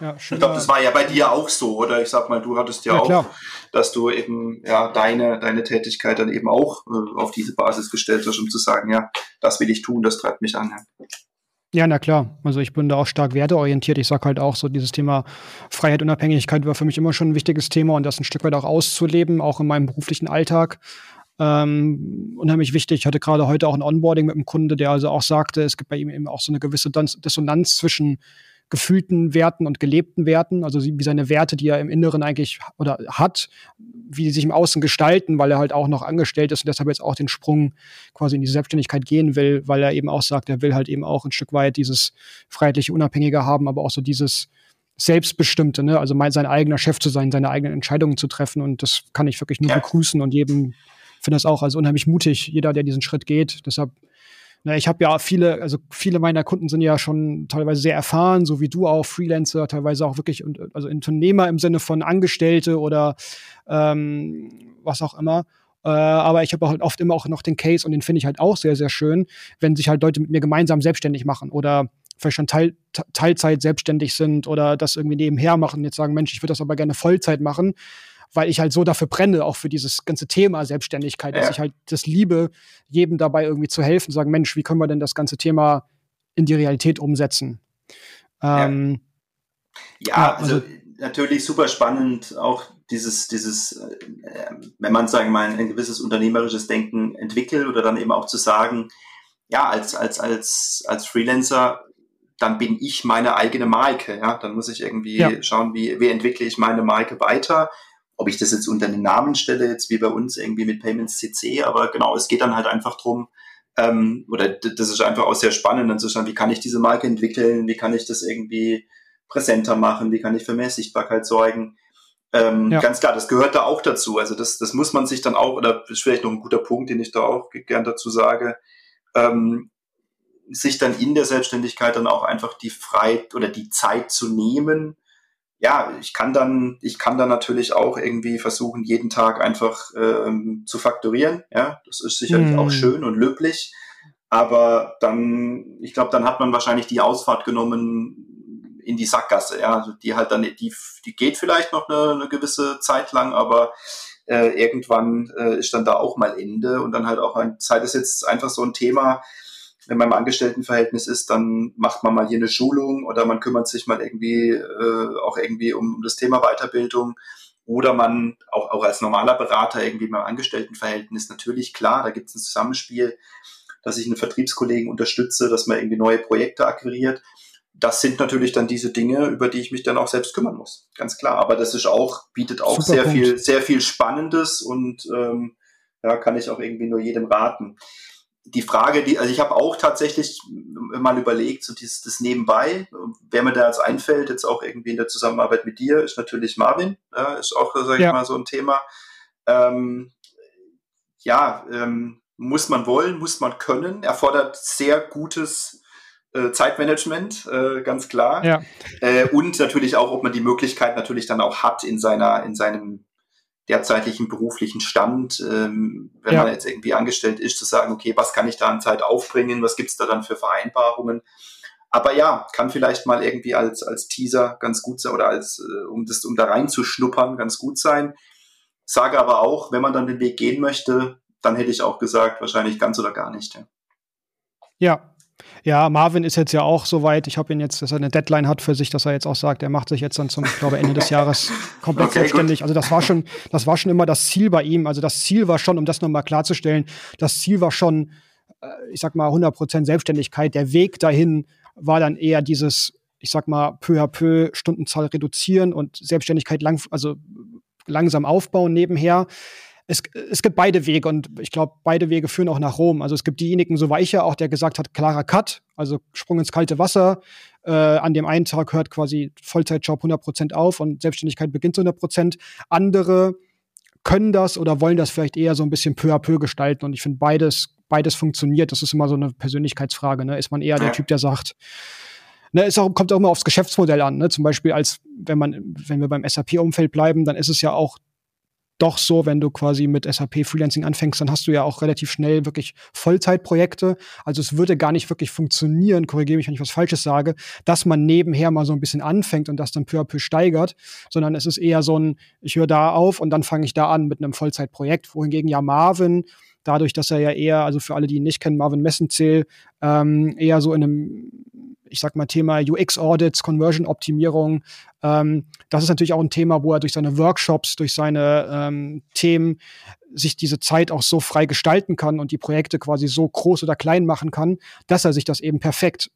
[SPEAKER 2] Ja, ich glaube, das war ja bei dir auch so, oder? Ich sag mal, du hattest ja, ja auch, klar. dass du eben ja deine deine Tätigkeit dann eben auch äh, auf diese Basis gestellt hast, um zu sagen, ja, das will ich tun, das treibt mich an. Ja.
[SPEAKER 1] Ja, na klar. Also ich bin da auch stark werteorientiert. Ich sage halt auch so, dieses Thema Freiheit, Unabhängigkeit war für mich immer schon ein wichtiges Thema und das ein Stück weit auch auszuleben, auch in meinem beruflichen Alltag. Ähm, unheimlich wichtig. Ich hatte gerade heute auch ein Onboarding mit einem Kunde, der also auch sagte, es gibt bei ihm eben auch so eine gewisse Dissonanz zwischen gefühlten Werten und gelebten Werten, also wie seine Werte, die er im Inneren eigentlich oder hat, wie sie sich im Außen gestalten, weil er halt auch noch angestellt ist und deshalb jetzt auch den Sprung quasi in die Selbstständigkeit gehen will, weil er eben auch sagt, er will halt eben auch ein Stück weit dieses freiheitliche Unabhängige haben, aber auch so dieses Selbstbestimmte, ne? also mein, sein eigener Chef zu sein, seine eigenen Entscheidungen zu treffen und das kann ich wirklich nur ja. begrüßen und jedem finde das auch also unheimlich mutig, jeder, der diesen Schritt geht. Deshalb na, ich habe ja viele, also viele meiner Kunden sind ja schon teilweise sehr erfahren, so wie du auch, Freelancer, teilweise auch wirklich, also Unternehmer im Sinne von Angestellte oder ähm, was auch immer. Äh, aber ich habe halt oft immer auch noch den Case und den finde ich halt auch sehr, sehr schön, wenn sich halt Leute mit mir gemeinsam selbstständig machen oder vielleicht schon Teil, Teilzeit selbstständig sind oder das irgendwie nebenher machen, jetzt sagen, Mensch, ich würde das aber gerne Vollzeit machen weil ich halt so dafür brenne, auch für dieses ganze Thema Selbstständigkeit, ja. dass ich halt das liebe, jedem dabei irgendwie zu helfen, sagen, Mensch, wie können wir denn das ganze Thema in die Realität umsetzen?
[SPEAKER 2] Ähm, ja. ja, also, also natürlich super spannend, auch dieses, dieses, äh, wenn man sagen mal ein gewisses unternehmerisches Denken entwickelt oder dann eben auch zu sagen, ja, als, als, als, als Freelancer, dann bin ich meine eigene Marke, ja, dann muss ich irgendwie ja. schauen, wie, wie entwickle ich meine Marke weiter ob ich das jetzt unter den Namen stelle, jetzt wie bei uns irgendwie mit Payments CC, aber genau, es geht dann halt einfach drum, ähm, oder das ist einfach auch sehr spannend, dann zu schauen, wie kann ich diese Marke entwickeln, wie kann ich das irgendwie präsenter machen, wie kann ich für mehr Sichtbarkeit sorgen. Ähm, ja. Ganz klar, das gehört da auch dazu. Also das, das muss man sich dann auch, oder das ist vielleicht noch ein guter Punkt, den ich da auch gern dazu sage, ähm, sich dann in der Selbstständigkeit dann auch einfach die Freiheit oder die Zeit zu nehmen, ja, ich kann dann, ich kann dann natürlich auch irgendwie versuchen, jeden Tag einfach ähm, zu fakturieren. Ja, das ist sicherlich mm. auch schön und löblich. Aber dann, ich glaube, dann hat man wahrscheinlich die Ausfahrt genommen in die Sackgasse. Ja, also die halt dann, die, die geht vielleicht noch eine, eine gewisse Zeit lang, aber äh, irgendwann äh, ist dann da auch mal Ende und dann halt auch ein, sei das jetzt einfach so ein Thema, wenn man im Angestelltenverhältnis ist, dann macht man mal hier eine Schulung oder man kümmert sich mal irgendwie äh, auch irgendwie um, um das Thema Weiterbildung oder man auch, auch als normaler Berater irgendwie beim Angestelltenverhältnis natürlich klar, da gibt es ein Zusammenspiel, dass ich einen Vertriebskollegen unterstütze, dass man irgendwie neue Projekte akquiriert. Das sind natürlich dann diese Dinge, über die ich mich dann auch selbst kümmern muss, ganz klar. Aber das ist auch bietet auch Super sehr Punkt. viel sehr viel Spannendes und ähm, ja, kann ich auch irgendwie nur jedem raten die Frage, die, also ich habe auch tatsächlich mal überlegt, so dieses, das nebenbei, wer mir da jetzt einfällt, jetzt auch irgendwie in der Zusammenarbeit mit dir, ist natürlich Marvin, ja, ist auch, sag ich ja. mal, so ein Thema. Ähm, ja, ähm, muss man wollen, muss man können, erfordert sehr gutes äh, Zeitmanagement, äh, ganz klar. Ja. Äh, und natürlich auch, ob man die Möglichkeit natürlich dann auch hat in seiner, in seinem derzeitlichen beruflichen Stand, ähm, wenn ja. man jetzt irgendwie angestellt ist, zu sagen, okay, was kann ich da an Zeit aufbringen, was gibt's da dann für Vereinbarungen? Aber ja, kann vielleicht mal irgendwie als, als Teaser ganz gut sein oder als, äh, um das, um da reinzuschnuppern, ganz gut sein. Sage aber auch, wenn man dann den Weg gehen möchte, dann hätte ich auch gesagt, wahrscheinlich ganz oder gar nicht.
[SPEAKER 1] Ja, ja ja, Marvin ist jetzt ja auch so weit. Ich habe ihn jetzt, dass er eine Deadline hat für sich, dass er jetzt auch sagt, er macht sich jetzt dann zum, ich glaube, Ende des Jahres [laughs] komplett okay, selbstständig. Gut. Also das war schon, das war schon immer das Ziel bei ihm. Also das Ziel war schon, um das nochmal klarzustellen, das Ziel war schon, äh, ich sag mal, 100 Prozent Selbstständigkeit. Der Weg dahin war dann eher dieses, ich sag mal, peu à peu Stundenzahl reduzieren und Selbstständigkeit lang, also langsam aufbauen nebenher es, es gibt beide Wege und ich glaube, beide Wege führen auch nach Rom. Also es gibt diejenigen, so war ich ja auch, der gesagt hat, klarer Cut, also Sprung ins kalte Wasser. Äh, an dem einen Tag hört quasi Vollzeitjob 100% auf und Selbstständigkeit beginnt zu 100%. Andere können das oder wollen das vielleicht eher so ein bisschen peu à peu gestalten und ich finde beides, beides funktioniert. Das ist immer so eine Persönlichkeitsfrage. Ne? Ist man eher der Typ, der sagt, Ne, es auch, kommt auch immer aufs Geschäftsmodell an. Ne? Zum Beispiel, als wenn man, wenn wir beim SAP-Umfeld bleiben, dann ist es ja auch doch so, wenn du quasi mit SAP Freelancing anfängst, dann hast du ja auch relativ schnell wirklich Vollzeitprojekte. Also es würde gar nicht wirklich funktionieren, korrigiere mich, wenn ich was Falsches sage, dass man nebenher mal so ein bisschen anfängt und das dann peu à peu steigert, sondern es ist eher so ein, ich höre da auf und dann fange ich da an mit einem Vollzeitprojekt, wohingegen ja Marvin dadurch, dass er ja eher, also für alle, die ihn nicht kennen, Marvin Messenzähl, ähm, eher so in einem ich sag mal, Thema UX-Audits, Conversion-Optimierung. Ähm, das ist natürlich auch ein Thema, wo er durch seine Workshops, durch seine ähm, Themen sich diese Zeit auch so frei gestalten kann und die Projekte quasi so groß oder klein machen kann, dass er sich das eben perfekt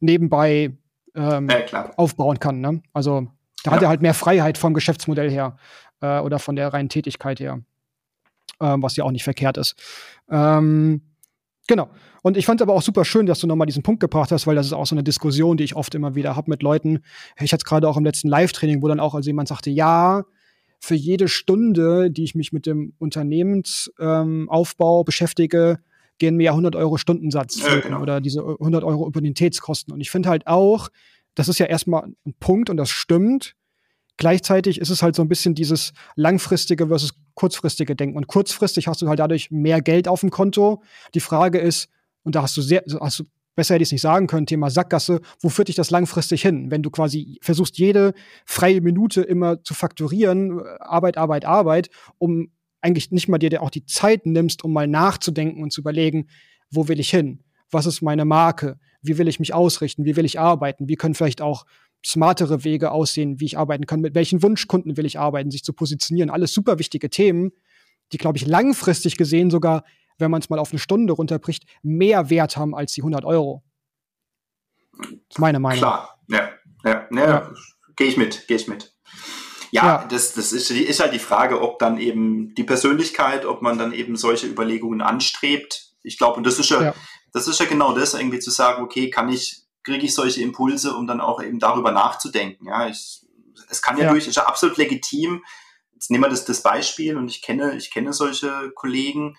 [SPEAKER 1] nebenbei ähm, ja, aufbauen kann. Ne? Also da ja. hat er halt mehr Freiheit vom Geschäftsmodell her äh, oder von der reinen Tätigkeit her, äh, was ja auch nicht verkehrt ist. Ähm, Genau. Und ich fand aber auch super schön, dass du nochmal diesen Punkt gebracht hast, weil das ist auch so eine Diskussion, die ich oft immer wieder habe mit Leuten. Ich hatte es gerade auch im letzten Live-Training, wo dann auch also jemand sagte, ja, für jede Stunde, die ich mich mit dem Unternehmensaufbau ähm, beschäftige, gehen mir ja 100 Euro Stundensatz ja, genau. oder diese 100 Euro Opportunitätskosten. Und ich finde halt auch, das ist ja erstmal ein Punkt und das stimmt. Gleichzeitig ist es halt so ein bisschen dieses langfristige versus kurzfristige Denken. Und kurzfristig hast du halt dadurch mehr Geld auf dem Konto. Die Frage ist, und da hast du sehr, hast du besser hätte ich es nicht sagen können, Thema Sackgasse, wo führt dich das langfristig hin? Wenn du quasi versuchst, jede freie Minute immer zu fakturieren, Arbeit, Arbeit, Arbeit, um eigentlich nicht mal dir auch die Zeit nimmst, um mal nachzudenken und zu überlegen, wo will ich hin? Was ist meine Marke? Wie will ich mich ausrichten? Wie will ich arbeiten? Wie können vielleicht auch smartere Wege aussehen, wie ich arbeiten kann, mit welchen Wunschkunden will ich arbeiten, sich zu positionieren. Alles super wichtige Themen, die, glaube ich, langfristig gesehen sogar, wenn man es mal auf eine Stunde runterbricht, mehr Wert haben als die 100 Euro. Das ist meine Meinung.
[SPEAKER 2] Klar, ja, ja, ja, ja. gehe ich mit, gehe ich mit. Ja, ja, das, das ist, ist halt die Frage, ob dann eben die Persönlichkeit, ob man dann eben solche Überlegungen anstrebt. Ich glaube, und das ist ja, ja, das ist ja genau das, irgendwie zu sagen, okay, kann ich kriege ich solche Impulse, um dann auch eben darüber nachzudenken. Ja, ich, es kann ja, ja. durch, ist ja absolut legitim. Jetzt nehmen wir das, das Beispiel und ich kenne, ich kenne solche Kollegen,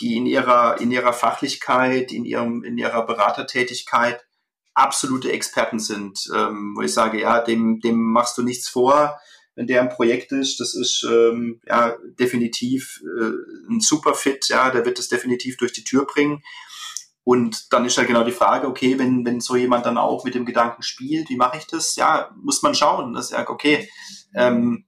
[SPEAKER 2] die in ihrer, in ihrer Fachlichkeit, in ihrem, in ihrer Beratertätigkeit absolute Experten sind, ähm, wo ich sage, ja, dem, dem machst du nichts vor, wenn der im Projekt ist. Das ist ähm, ja definitiv äh, ein super Fit, ja, der wird es definitiv durch die Tür bringen. Und dann ist halt genau die Frage, okay, wenn, wenn so jemand dann auch mit dem Gedanken spielt, wie mache ich das? Ja, muss man schauen. Das ist ja, okay, ähm,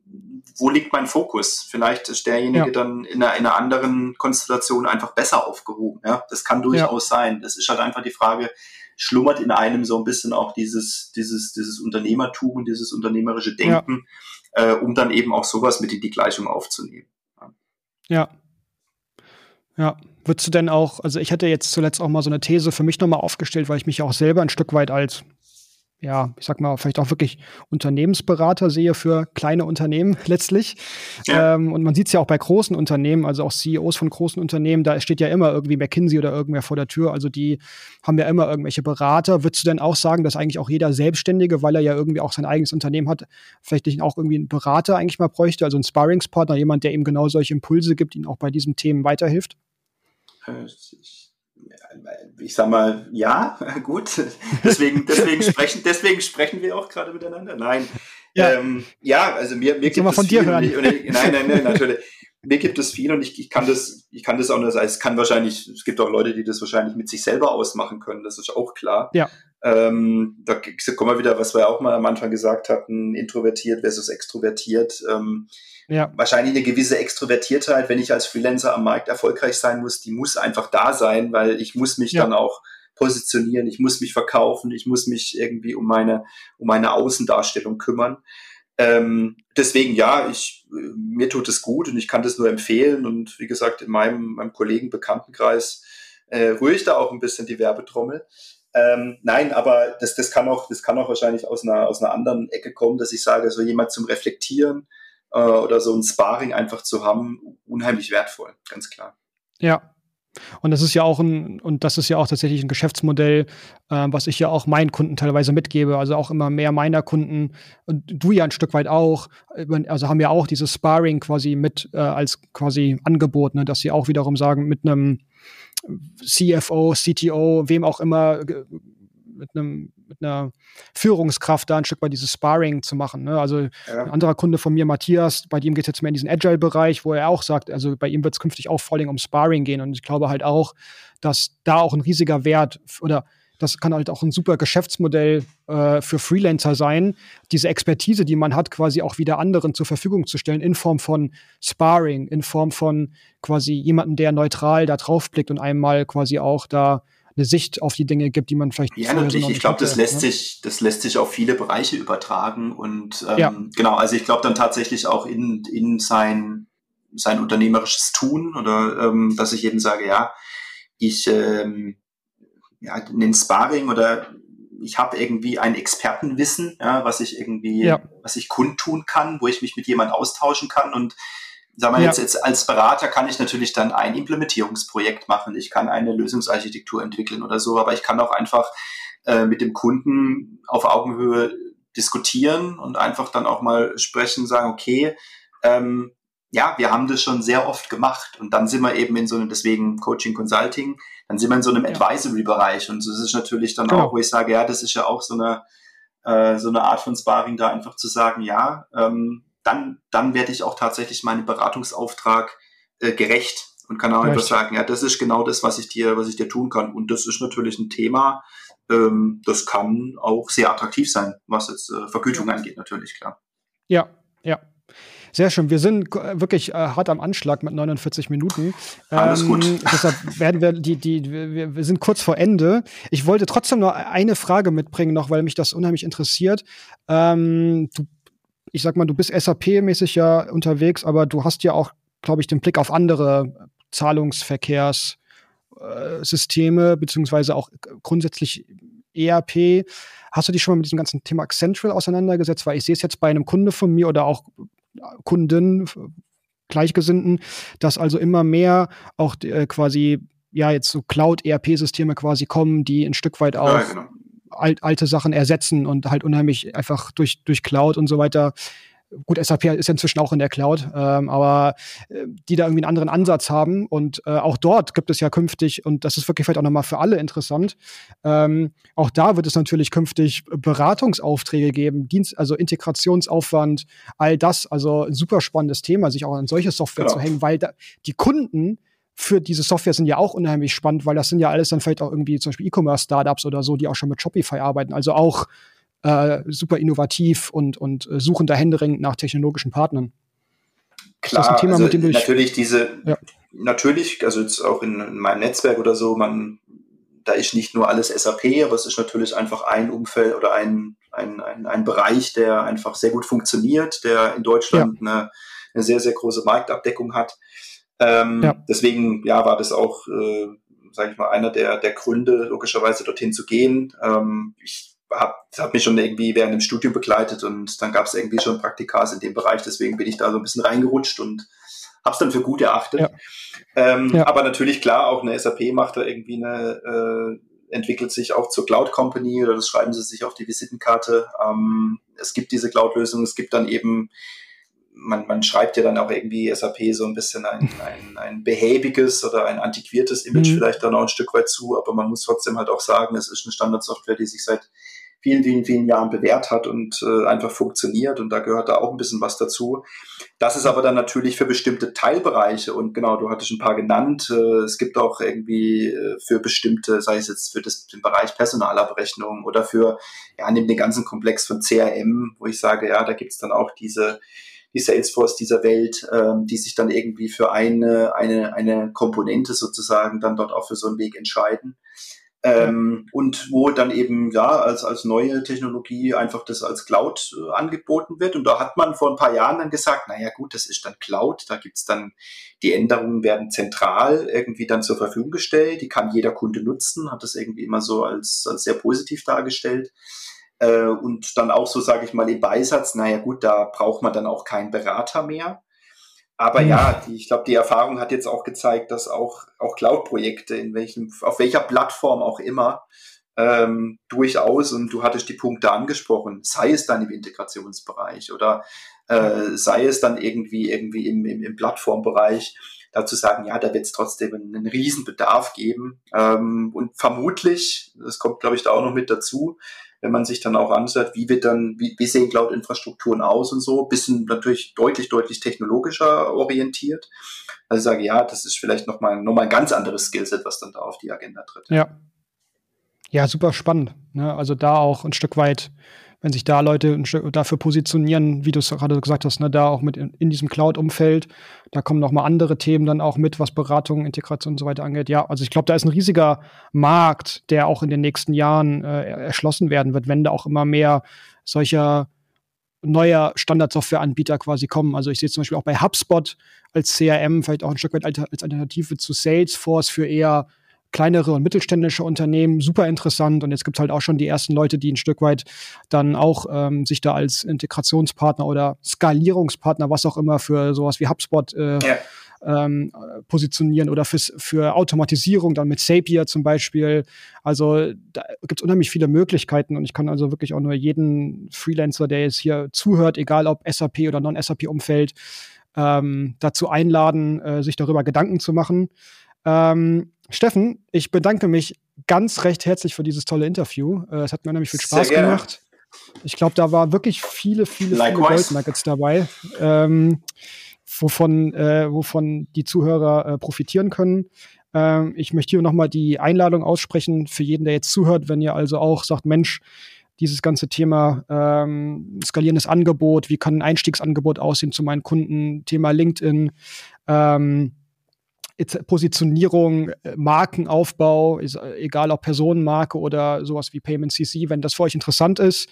[SPEAKER 2] wo liegt mein Fokus? Vielleicht ist derjenige ja. dann in einer, in einer anderen Konstellation einfach besser aufgehoben. Ja, das kann durchaus ja. sein. Das ist halt einfach die Frage, schlummert in einem so ein bisschen auch dieses, dieses, dieses Unternehmertum und dieses unternehmerische Denken, ja. äh, um dann eben auch sowas mit in die Gleichung aufzunehmen.
[SPEAKER 1] Ja. Ja, würdest du denn auch, also ich hatte jetzt zuletzt auch mal so eine These für mich nochmal aufgestellt, weil ich mich auch selber ein Stück weit als ja, ich sag mal, vielleicht auch wirklich Unternehmensberater sehe für kleine Unternehmen [laughs] letztlich. Ja. Ähm, und man sieht es ja auch bei großen Unternehmen, also auch CEOs von großen Unternehmen, da steht ja immer irgendwie McKinsey oder irgendwer vor der Tür. Also die haben ja immer irgendwelche Berater. Würdest du denn auch sagen, dass eigentlich auch jeder Selbstständige, weil er ja irgendwie auch sein eigenes Unternehmen hat, vielleicht nicht auch irgendwie einen Berater eigentlich mal bräuchte, also einen Sparringspartner, jemand, der ihm genau solche Impulse gibt, ihn auch bei diesen Themen weiterhilft?
[SPEAKER 2] Äh, ich sag mal, ja, [laughs] gut. Deswegen, [laughs] deswegen sprechen, deswegen sprechen wir auch gerade miteinander. Nein. Ja, ähm, ja also mir, mir
[SPEAKER 1] gibt es von dir hören.
[SPEAKER 2] Ich, ich, nein, nein, nein, natürlich. Mir gibt es viel und ich, ich kann das, ich kann das auch nur, also es kann wahrscheinlich, es gibt auch Leute, die das wahrscheinlich mit sich selber ausmachen können, das ist auch klar.
[SPEAKER 1] Ja.
[SPEAKER 2] Ähm, da kommen wir wieder, was wir auch mal am Anfang gesagt hatten, introvertiert versus extrovertiert. Ähm, ja. Wahrscheinlich eine gewisse Extrovertiertheit, wenn ich als Freelancer am Markt erfolgreich sein muss, die muss einfach da sein, weil ich muss mich ja. dann auch positionieren, ich muss mich verkaufen, ich muss mich irgendwie um meine, um meine Außendarstellung kümmern. Ähm, deswegen ja, ich, mir tut es gut und ich kann das nur empfehlen. Und wie gesagt, in meinem, meinem Kollegen Bekanntenkreis äh, rühre ich da auch ein bisschen die Werbetrommel. Ähm, nein, aber das, das kann auch, das kann auch wahrscheinlich aus einer, aus einer anderen Ecke kommen, dass ich sage, so jemand zum Reflektieren, äh, oder so ein Sparring einfach zu haben, unheimlich wertvoll, ganz klar.
[SPEAKER 1] Ja, und das ist ja auch ein, und das ist ja auch tatsächlich ein Geschäftsmodell, äh, was ich ja auch meinen Kunden teilweise mitgebe. Also auch immer mehr meiner Kunden und du ja ein Stück weit auch, also haben ja auch dieses Sparring quasi mit äh, als quasi Angebot, ne, dass sie auch wiederum sagen, mit einem CFO, CTO, wem auch immer, mit einem mit einer Führungskraft da ein Stück weit dieses Sparring zu machen. Ne? Also ja. ein anderer Kunde von mir, Matthias, bei dem geht es jetzt mehr in diesen Agile-Bereich, wo er auch sagt, also bei ihm wird es künftig auch vor allem um Sparring gehen. Und ich glaube halt auch, dass da auch ein riesiger Wert oder das kann halt auch ein super Geschäftsmodell äh, für Freelancer sein, diese Expertise, die man hat, quasi auch wieder anderen zur Verfügung zu stellen, in Form von Sparring, in Form von quasi jemanden, der neutral da drauf blickt und einmal quasi auch da eine Sicht auf die Dinge gibt, die man vielleicht
[SPEAKER 2] ja natürlich. Ich glaube, das lässt ne? sich, das lässt sich auf viele Bereiche übertragen und ähm, ja. genau. Also ich glaube dann tatsächlich auch in in sein sein unternehmerisches Tun oder ähm, dass ich eben sage, ja, ich ähm, ja, in den Sparring oder ich habe irgendwie ein Expertenwissen, ja, was ich irgendwie, ja. was ich kundtun kann, wo ich mich mit jemand austauschen kann und Sagen wir ja. jetzt, jetzt als Berater kann ich natürlich dann ein Implementierungsprojekt machen, ich kann eine Lösungsarchitektur entwickeln oder so, aber ich kann auch einfach äh, mit dem Kunden auf Augenhöhe diskutieren und einfach dann auch mal sprechen, sagen, okay, ähm, ja, wir haben das schon sehr oft gemacht und dann sind wir eben in so einem, deswegen Coaching Consulting, dann sind wir in so einem ja. Advisory-Bereich und das ist natürlich dann genau. auch, wo ich sage, ja, das ist ja auch so eine, äh, so eine Art von Sparring, da einfach zu sagen, ja, ähm, dann, dann werde ich auch tatsächlich meinem Beratungsauftrag äh, gerecht und kann auch einfach sagen, ja, das ist genau das, was ich dir, was ich dir tun kann. Und das ist natürlich ein Thema, ähm, das kann auch sehr attraktiv sein, was jetzt äh, Vergütung angeht, natürlich, klar.
[SPEAKER 1] Ja, ja. Sehr schön. Wir sind wirklich äh, hart am Anschlag mit 49 Minuten.
[SPEAKER 2] Alles gut.
[SPEAKER 1] Ähm, deshalb werden wir die, die, wir, wir sind kurz vor Ende. Ich wollte trotzdem noch eine Frage mitbringen, noch, weil mich das unheimlich interessiert. Ähm, du ich sag mal, du bist SAP-mäßig ja unterwegs, aber du hast ja auch, glaube ich, den Blick auf andere Zahlungsverkehrssysteme, beziehungsweise auch grundsätzlich ERP. Hast du dich schon mal mit diesem ganzen Thema Central auseinandergesetzt? Weil ich sehe es jetzt bei einem Kunde von mir oder auch Kunden, Gleichgesinnten, dass also immer mehr auch äh, quasi ja jetzt so Cloud-ERP-Systeme quasi kommen, die ein Stück weit auch ja, genau alt, alte Sachen ersetzen und halt unheimlich einfach durch, durch Cloud und so weiter gut, SAP ist ja inzwischen auch in der Cloud, ähm, aber äh, die da irgendwie einen anderen Ansatz haben. Und äh, auch dort gibt es ja künftig, und das ist wirklich vielleicht auch nochmal für alle interessant, ähm, auch da wird es natürlich künftig Beratungsaufträge geben, Dienst, also Integrationsaufwand, all das. Also ein super spannendes Thema, sich auch an solche Software genau. zu hängen, weil da, die Kunden für diese Software sind ja auch unheimlich spannend, weil das sind ja alles dann vielleicht auch irgendwie zum Beispiel E-Commerce-Startups oder so, die auch schon mit Shopify arbeiten. Also auch äh, super innovativ und, und äh, suchen da händeringend nach technologischen Partnern.
[SPEAKER 2] Klar, das ein Thema, also mit dem du natürlich diese, ja. natürlich, also jetzt auch in, in, meinem Netzwerk oder so, man, da ist nicht nur alles SAP, aber es ist natürlich einfach ein Umfeld oder ein, ein, ein, ein Bereich, der einfach sehr gut funktioniert, der in Deutschland ja. eine, eine sehr, sehr große Marktabdeckung hat. Ähm, ja. Deswegen, ja, war das auch, äh, sage ich mal, einer der, der Gründe, logischerweise dorthin zu gehen. Ähm, ich habe hab mich schon irgendwie während dem Studium begleitet und dann gab es irgendwie schon Praktikas in dem Bereich, deswegen bin ich da so ein bisschen reingerutscht und habe es dann für gut erachtet. Ja. Ähm, ja. Aber natürlich klar, auch eine SAP macht da irgendwie eine, äh, entwickelt sich auch zur Cloud Company oder das schreiben sie sich auf die Visitenkarte. Ähm, es gibt diese Cloud-Lösung, es gibt dann eben man, man schreibt ja dann auch irgendwie SAP so ein bisschen ein, ein, ein behäbiges oder ein antiquiertes Image mhm. vielleicht dann auch ein Stück weit zu, aber man muss trotzdem halt auch sagen, es ist eine Standardsoftware, die sich seit vielen, vielen, vielen Jahren bewährt hat und äh, einfach funktioniert und da gehört da auch ein bisschen was dazu. Das ist aber dann natürlich für bestimmte Teilbereiche und genau, du hattest ein paar genannt. Äh, es gibt auch irgendwie äh, für bestimmte, sei es jetzt für das, den Bereich Personalabrechnung oder für, ja, nimm den ganzen Komplex von CRM, wo ich sage, ja, da gibt's dann auch diese die Salesforce dieser Welt, ähm, die sich dann irgendwie für eine, eine, eine Komponente sozusagen dann dort auch für so einen Weg entscheiden. Ähm, und wo dann eben ja als, als neue Technologie einfach das als Cloud äh, angeboten wird. Und da hat man vor ein paar Jahren dann gesagt, naja gut, das ist dann Cloud, da gibt's dann, die Änderungen werden zentral irgendwie dann zur Verfügung gestellt, die kann jeder Kunde nutzen, hat das irgendwie immer so als, als sehr positiv dargestellt. Äh, und dann auch so, sage ich mal, im Beisatz, naja gut, da braucht man dann auch keinen Berater mehr. Aber ja, die, ich glaube, die Erfahrung hat jetzt auch gezeigt, dass auch, auch Cloud-Projekte, in welchem, auf welcher Plattform auch immer, ähm, durchaus, und du hattest die Punkte angesprochen, sei es dann im Integrationsbereich oder äh, sei es dann irgendwie, irgendwie im, im, im Plattformbereich, dazu sagen, ja, da wird es trotzdem einen, einen Riesenbedarf geben. Ähm, und vermutlich, das kommt, glaube ich, da auch noch mit dazu, wenn man sich dann auch anschaut, wie wird dann, wie, wie sehen Cloud-Infrastrukturen aus und so, bisschen natürlich deutlich, deutlich technologischer orientiert. Also ich sage, ja, das ist vielleicht nochmal noch mal ein ganz anderes Skillset, was dann da auf die Agenda tritt.
[SPEAKER 1] Ja. Ja, super spannend. Ne? Also da auch ein Stück weit wenn sich da Leute dafür positionieren, wie du es gerade gesagt hast, ne, da auch mit in, in diesem Cloud-Umfeld, da kommen noch mal andere Themen dann auch mit, was Beratung, Integration und so weiter angeht. Ja, also ich glaube, da ist ein riesiger Markt, der auch in den nächsten Jahren äh, erschlossen werden wird, wenn da auch immer mehr solcher neuer Standardsoftwareanbieter quasi kommen. Also ich sehe zum Beispiel auch bei HubSpot als CRM vielleicht auch ein Stück weit als Alternative zu Salesforce für eher kleinere und mittelständische Unternehmen, super interessant. Und jetzt gibt es halt auch schon die ersten Leute, die ein Stück weit dann auch ähm, sich da als Integrationspartner oder Skalierungspartner, was auch immer, für sowas wie HubSpot äh, ja. ähm, positionieren oder fürs, für Automatisierung, dann mit Zapier zum Beispiel. Also da gibt es unheimlich viele Möglichkeiten und ich kann also wirklich auch nur jeden Freelancer, der jetzt hier zuhört, egal ob SAP oder Non-SAP-Umfeld, ähm, dazu einladen, äh, sich darüber Gedanken zu machen. Ähm, Steffen, ich bedanke mich ganz recht herzlich für dieses tolle Interview. Äh, es hat mir nämlich viel Spaß gemacht. Ich glaube, da war wirklich viele, viele, viele Goldnuggets dabei, ähm, wovon, äh, wovon die Zuhörer äh, profitieren können. Ähm, ich möchte hier nochmal die Einladung aussprechen für jeden, der jetzt zuhört, wenn ihr also auch sagt, Mensch, dieses ganze Thema ähm, skalierendes Angebot, wie kann ein Einstiegsangebot aussehen zu meinen Kunden, Thema LinkedIn, ähm, Positionierung, äh, Markenaufbau, äh, egal ob Personenmarke oder sowas wie Payment CC, wenn das für euch interessant ist.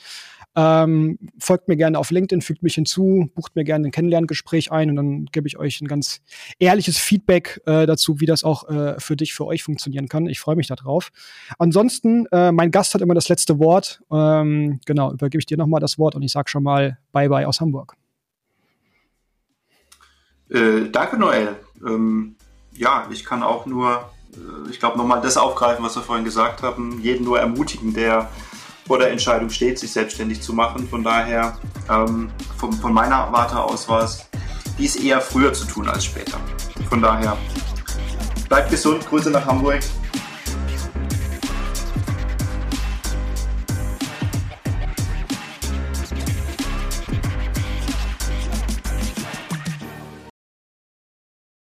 [SPEAKER 1] Ähm, folgt mir gerne auf LinkedIn, fügt mich hinzu, bucht mir gerne ein Kennenlerngespräch ein und dann gebe ich euch ein ganz ehrliches Feedback äh, dazu, wie das auch äh, für dich, für euch funktionieren kann. Ich freue mich darauf. Ansonsten, äh, mein Gast hat immer das letzte Wort. Ähm, genau, übergebe ich dir nochmal das Wort und ich sage schon mal Bye-bye aus Hamburg.
[SPEAKER 2] Äh, danke, Noel. Ähm ja, ich kann auch nur, äh, ich glaube, nochmal das aufgreifen, was wir vorhin gesagt haben, jeden nur ermutigen, der vor der Entscheidung steht, sich selbstständig zu machen. Von daher, ähm, von, von meiner Warte aus war es dies eher früher zu tun als später. Von daher, bleibt gesund, Grüße nach Hamburg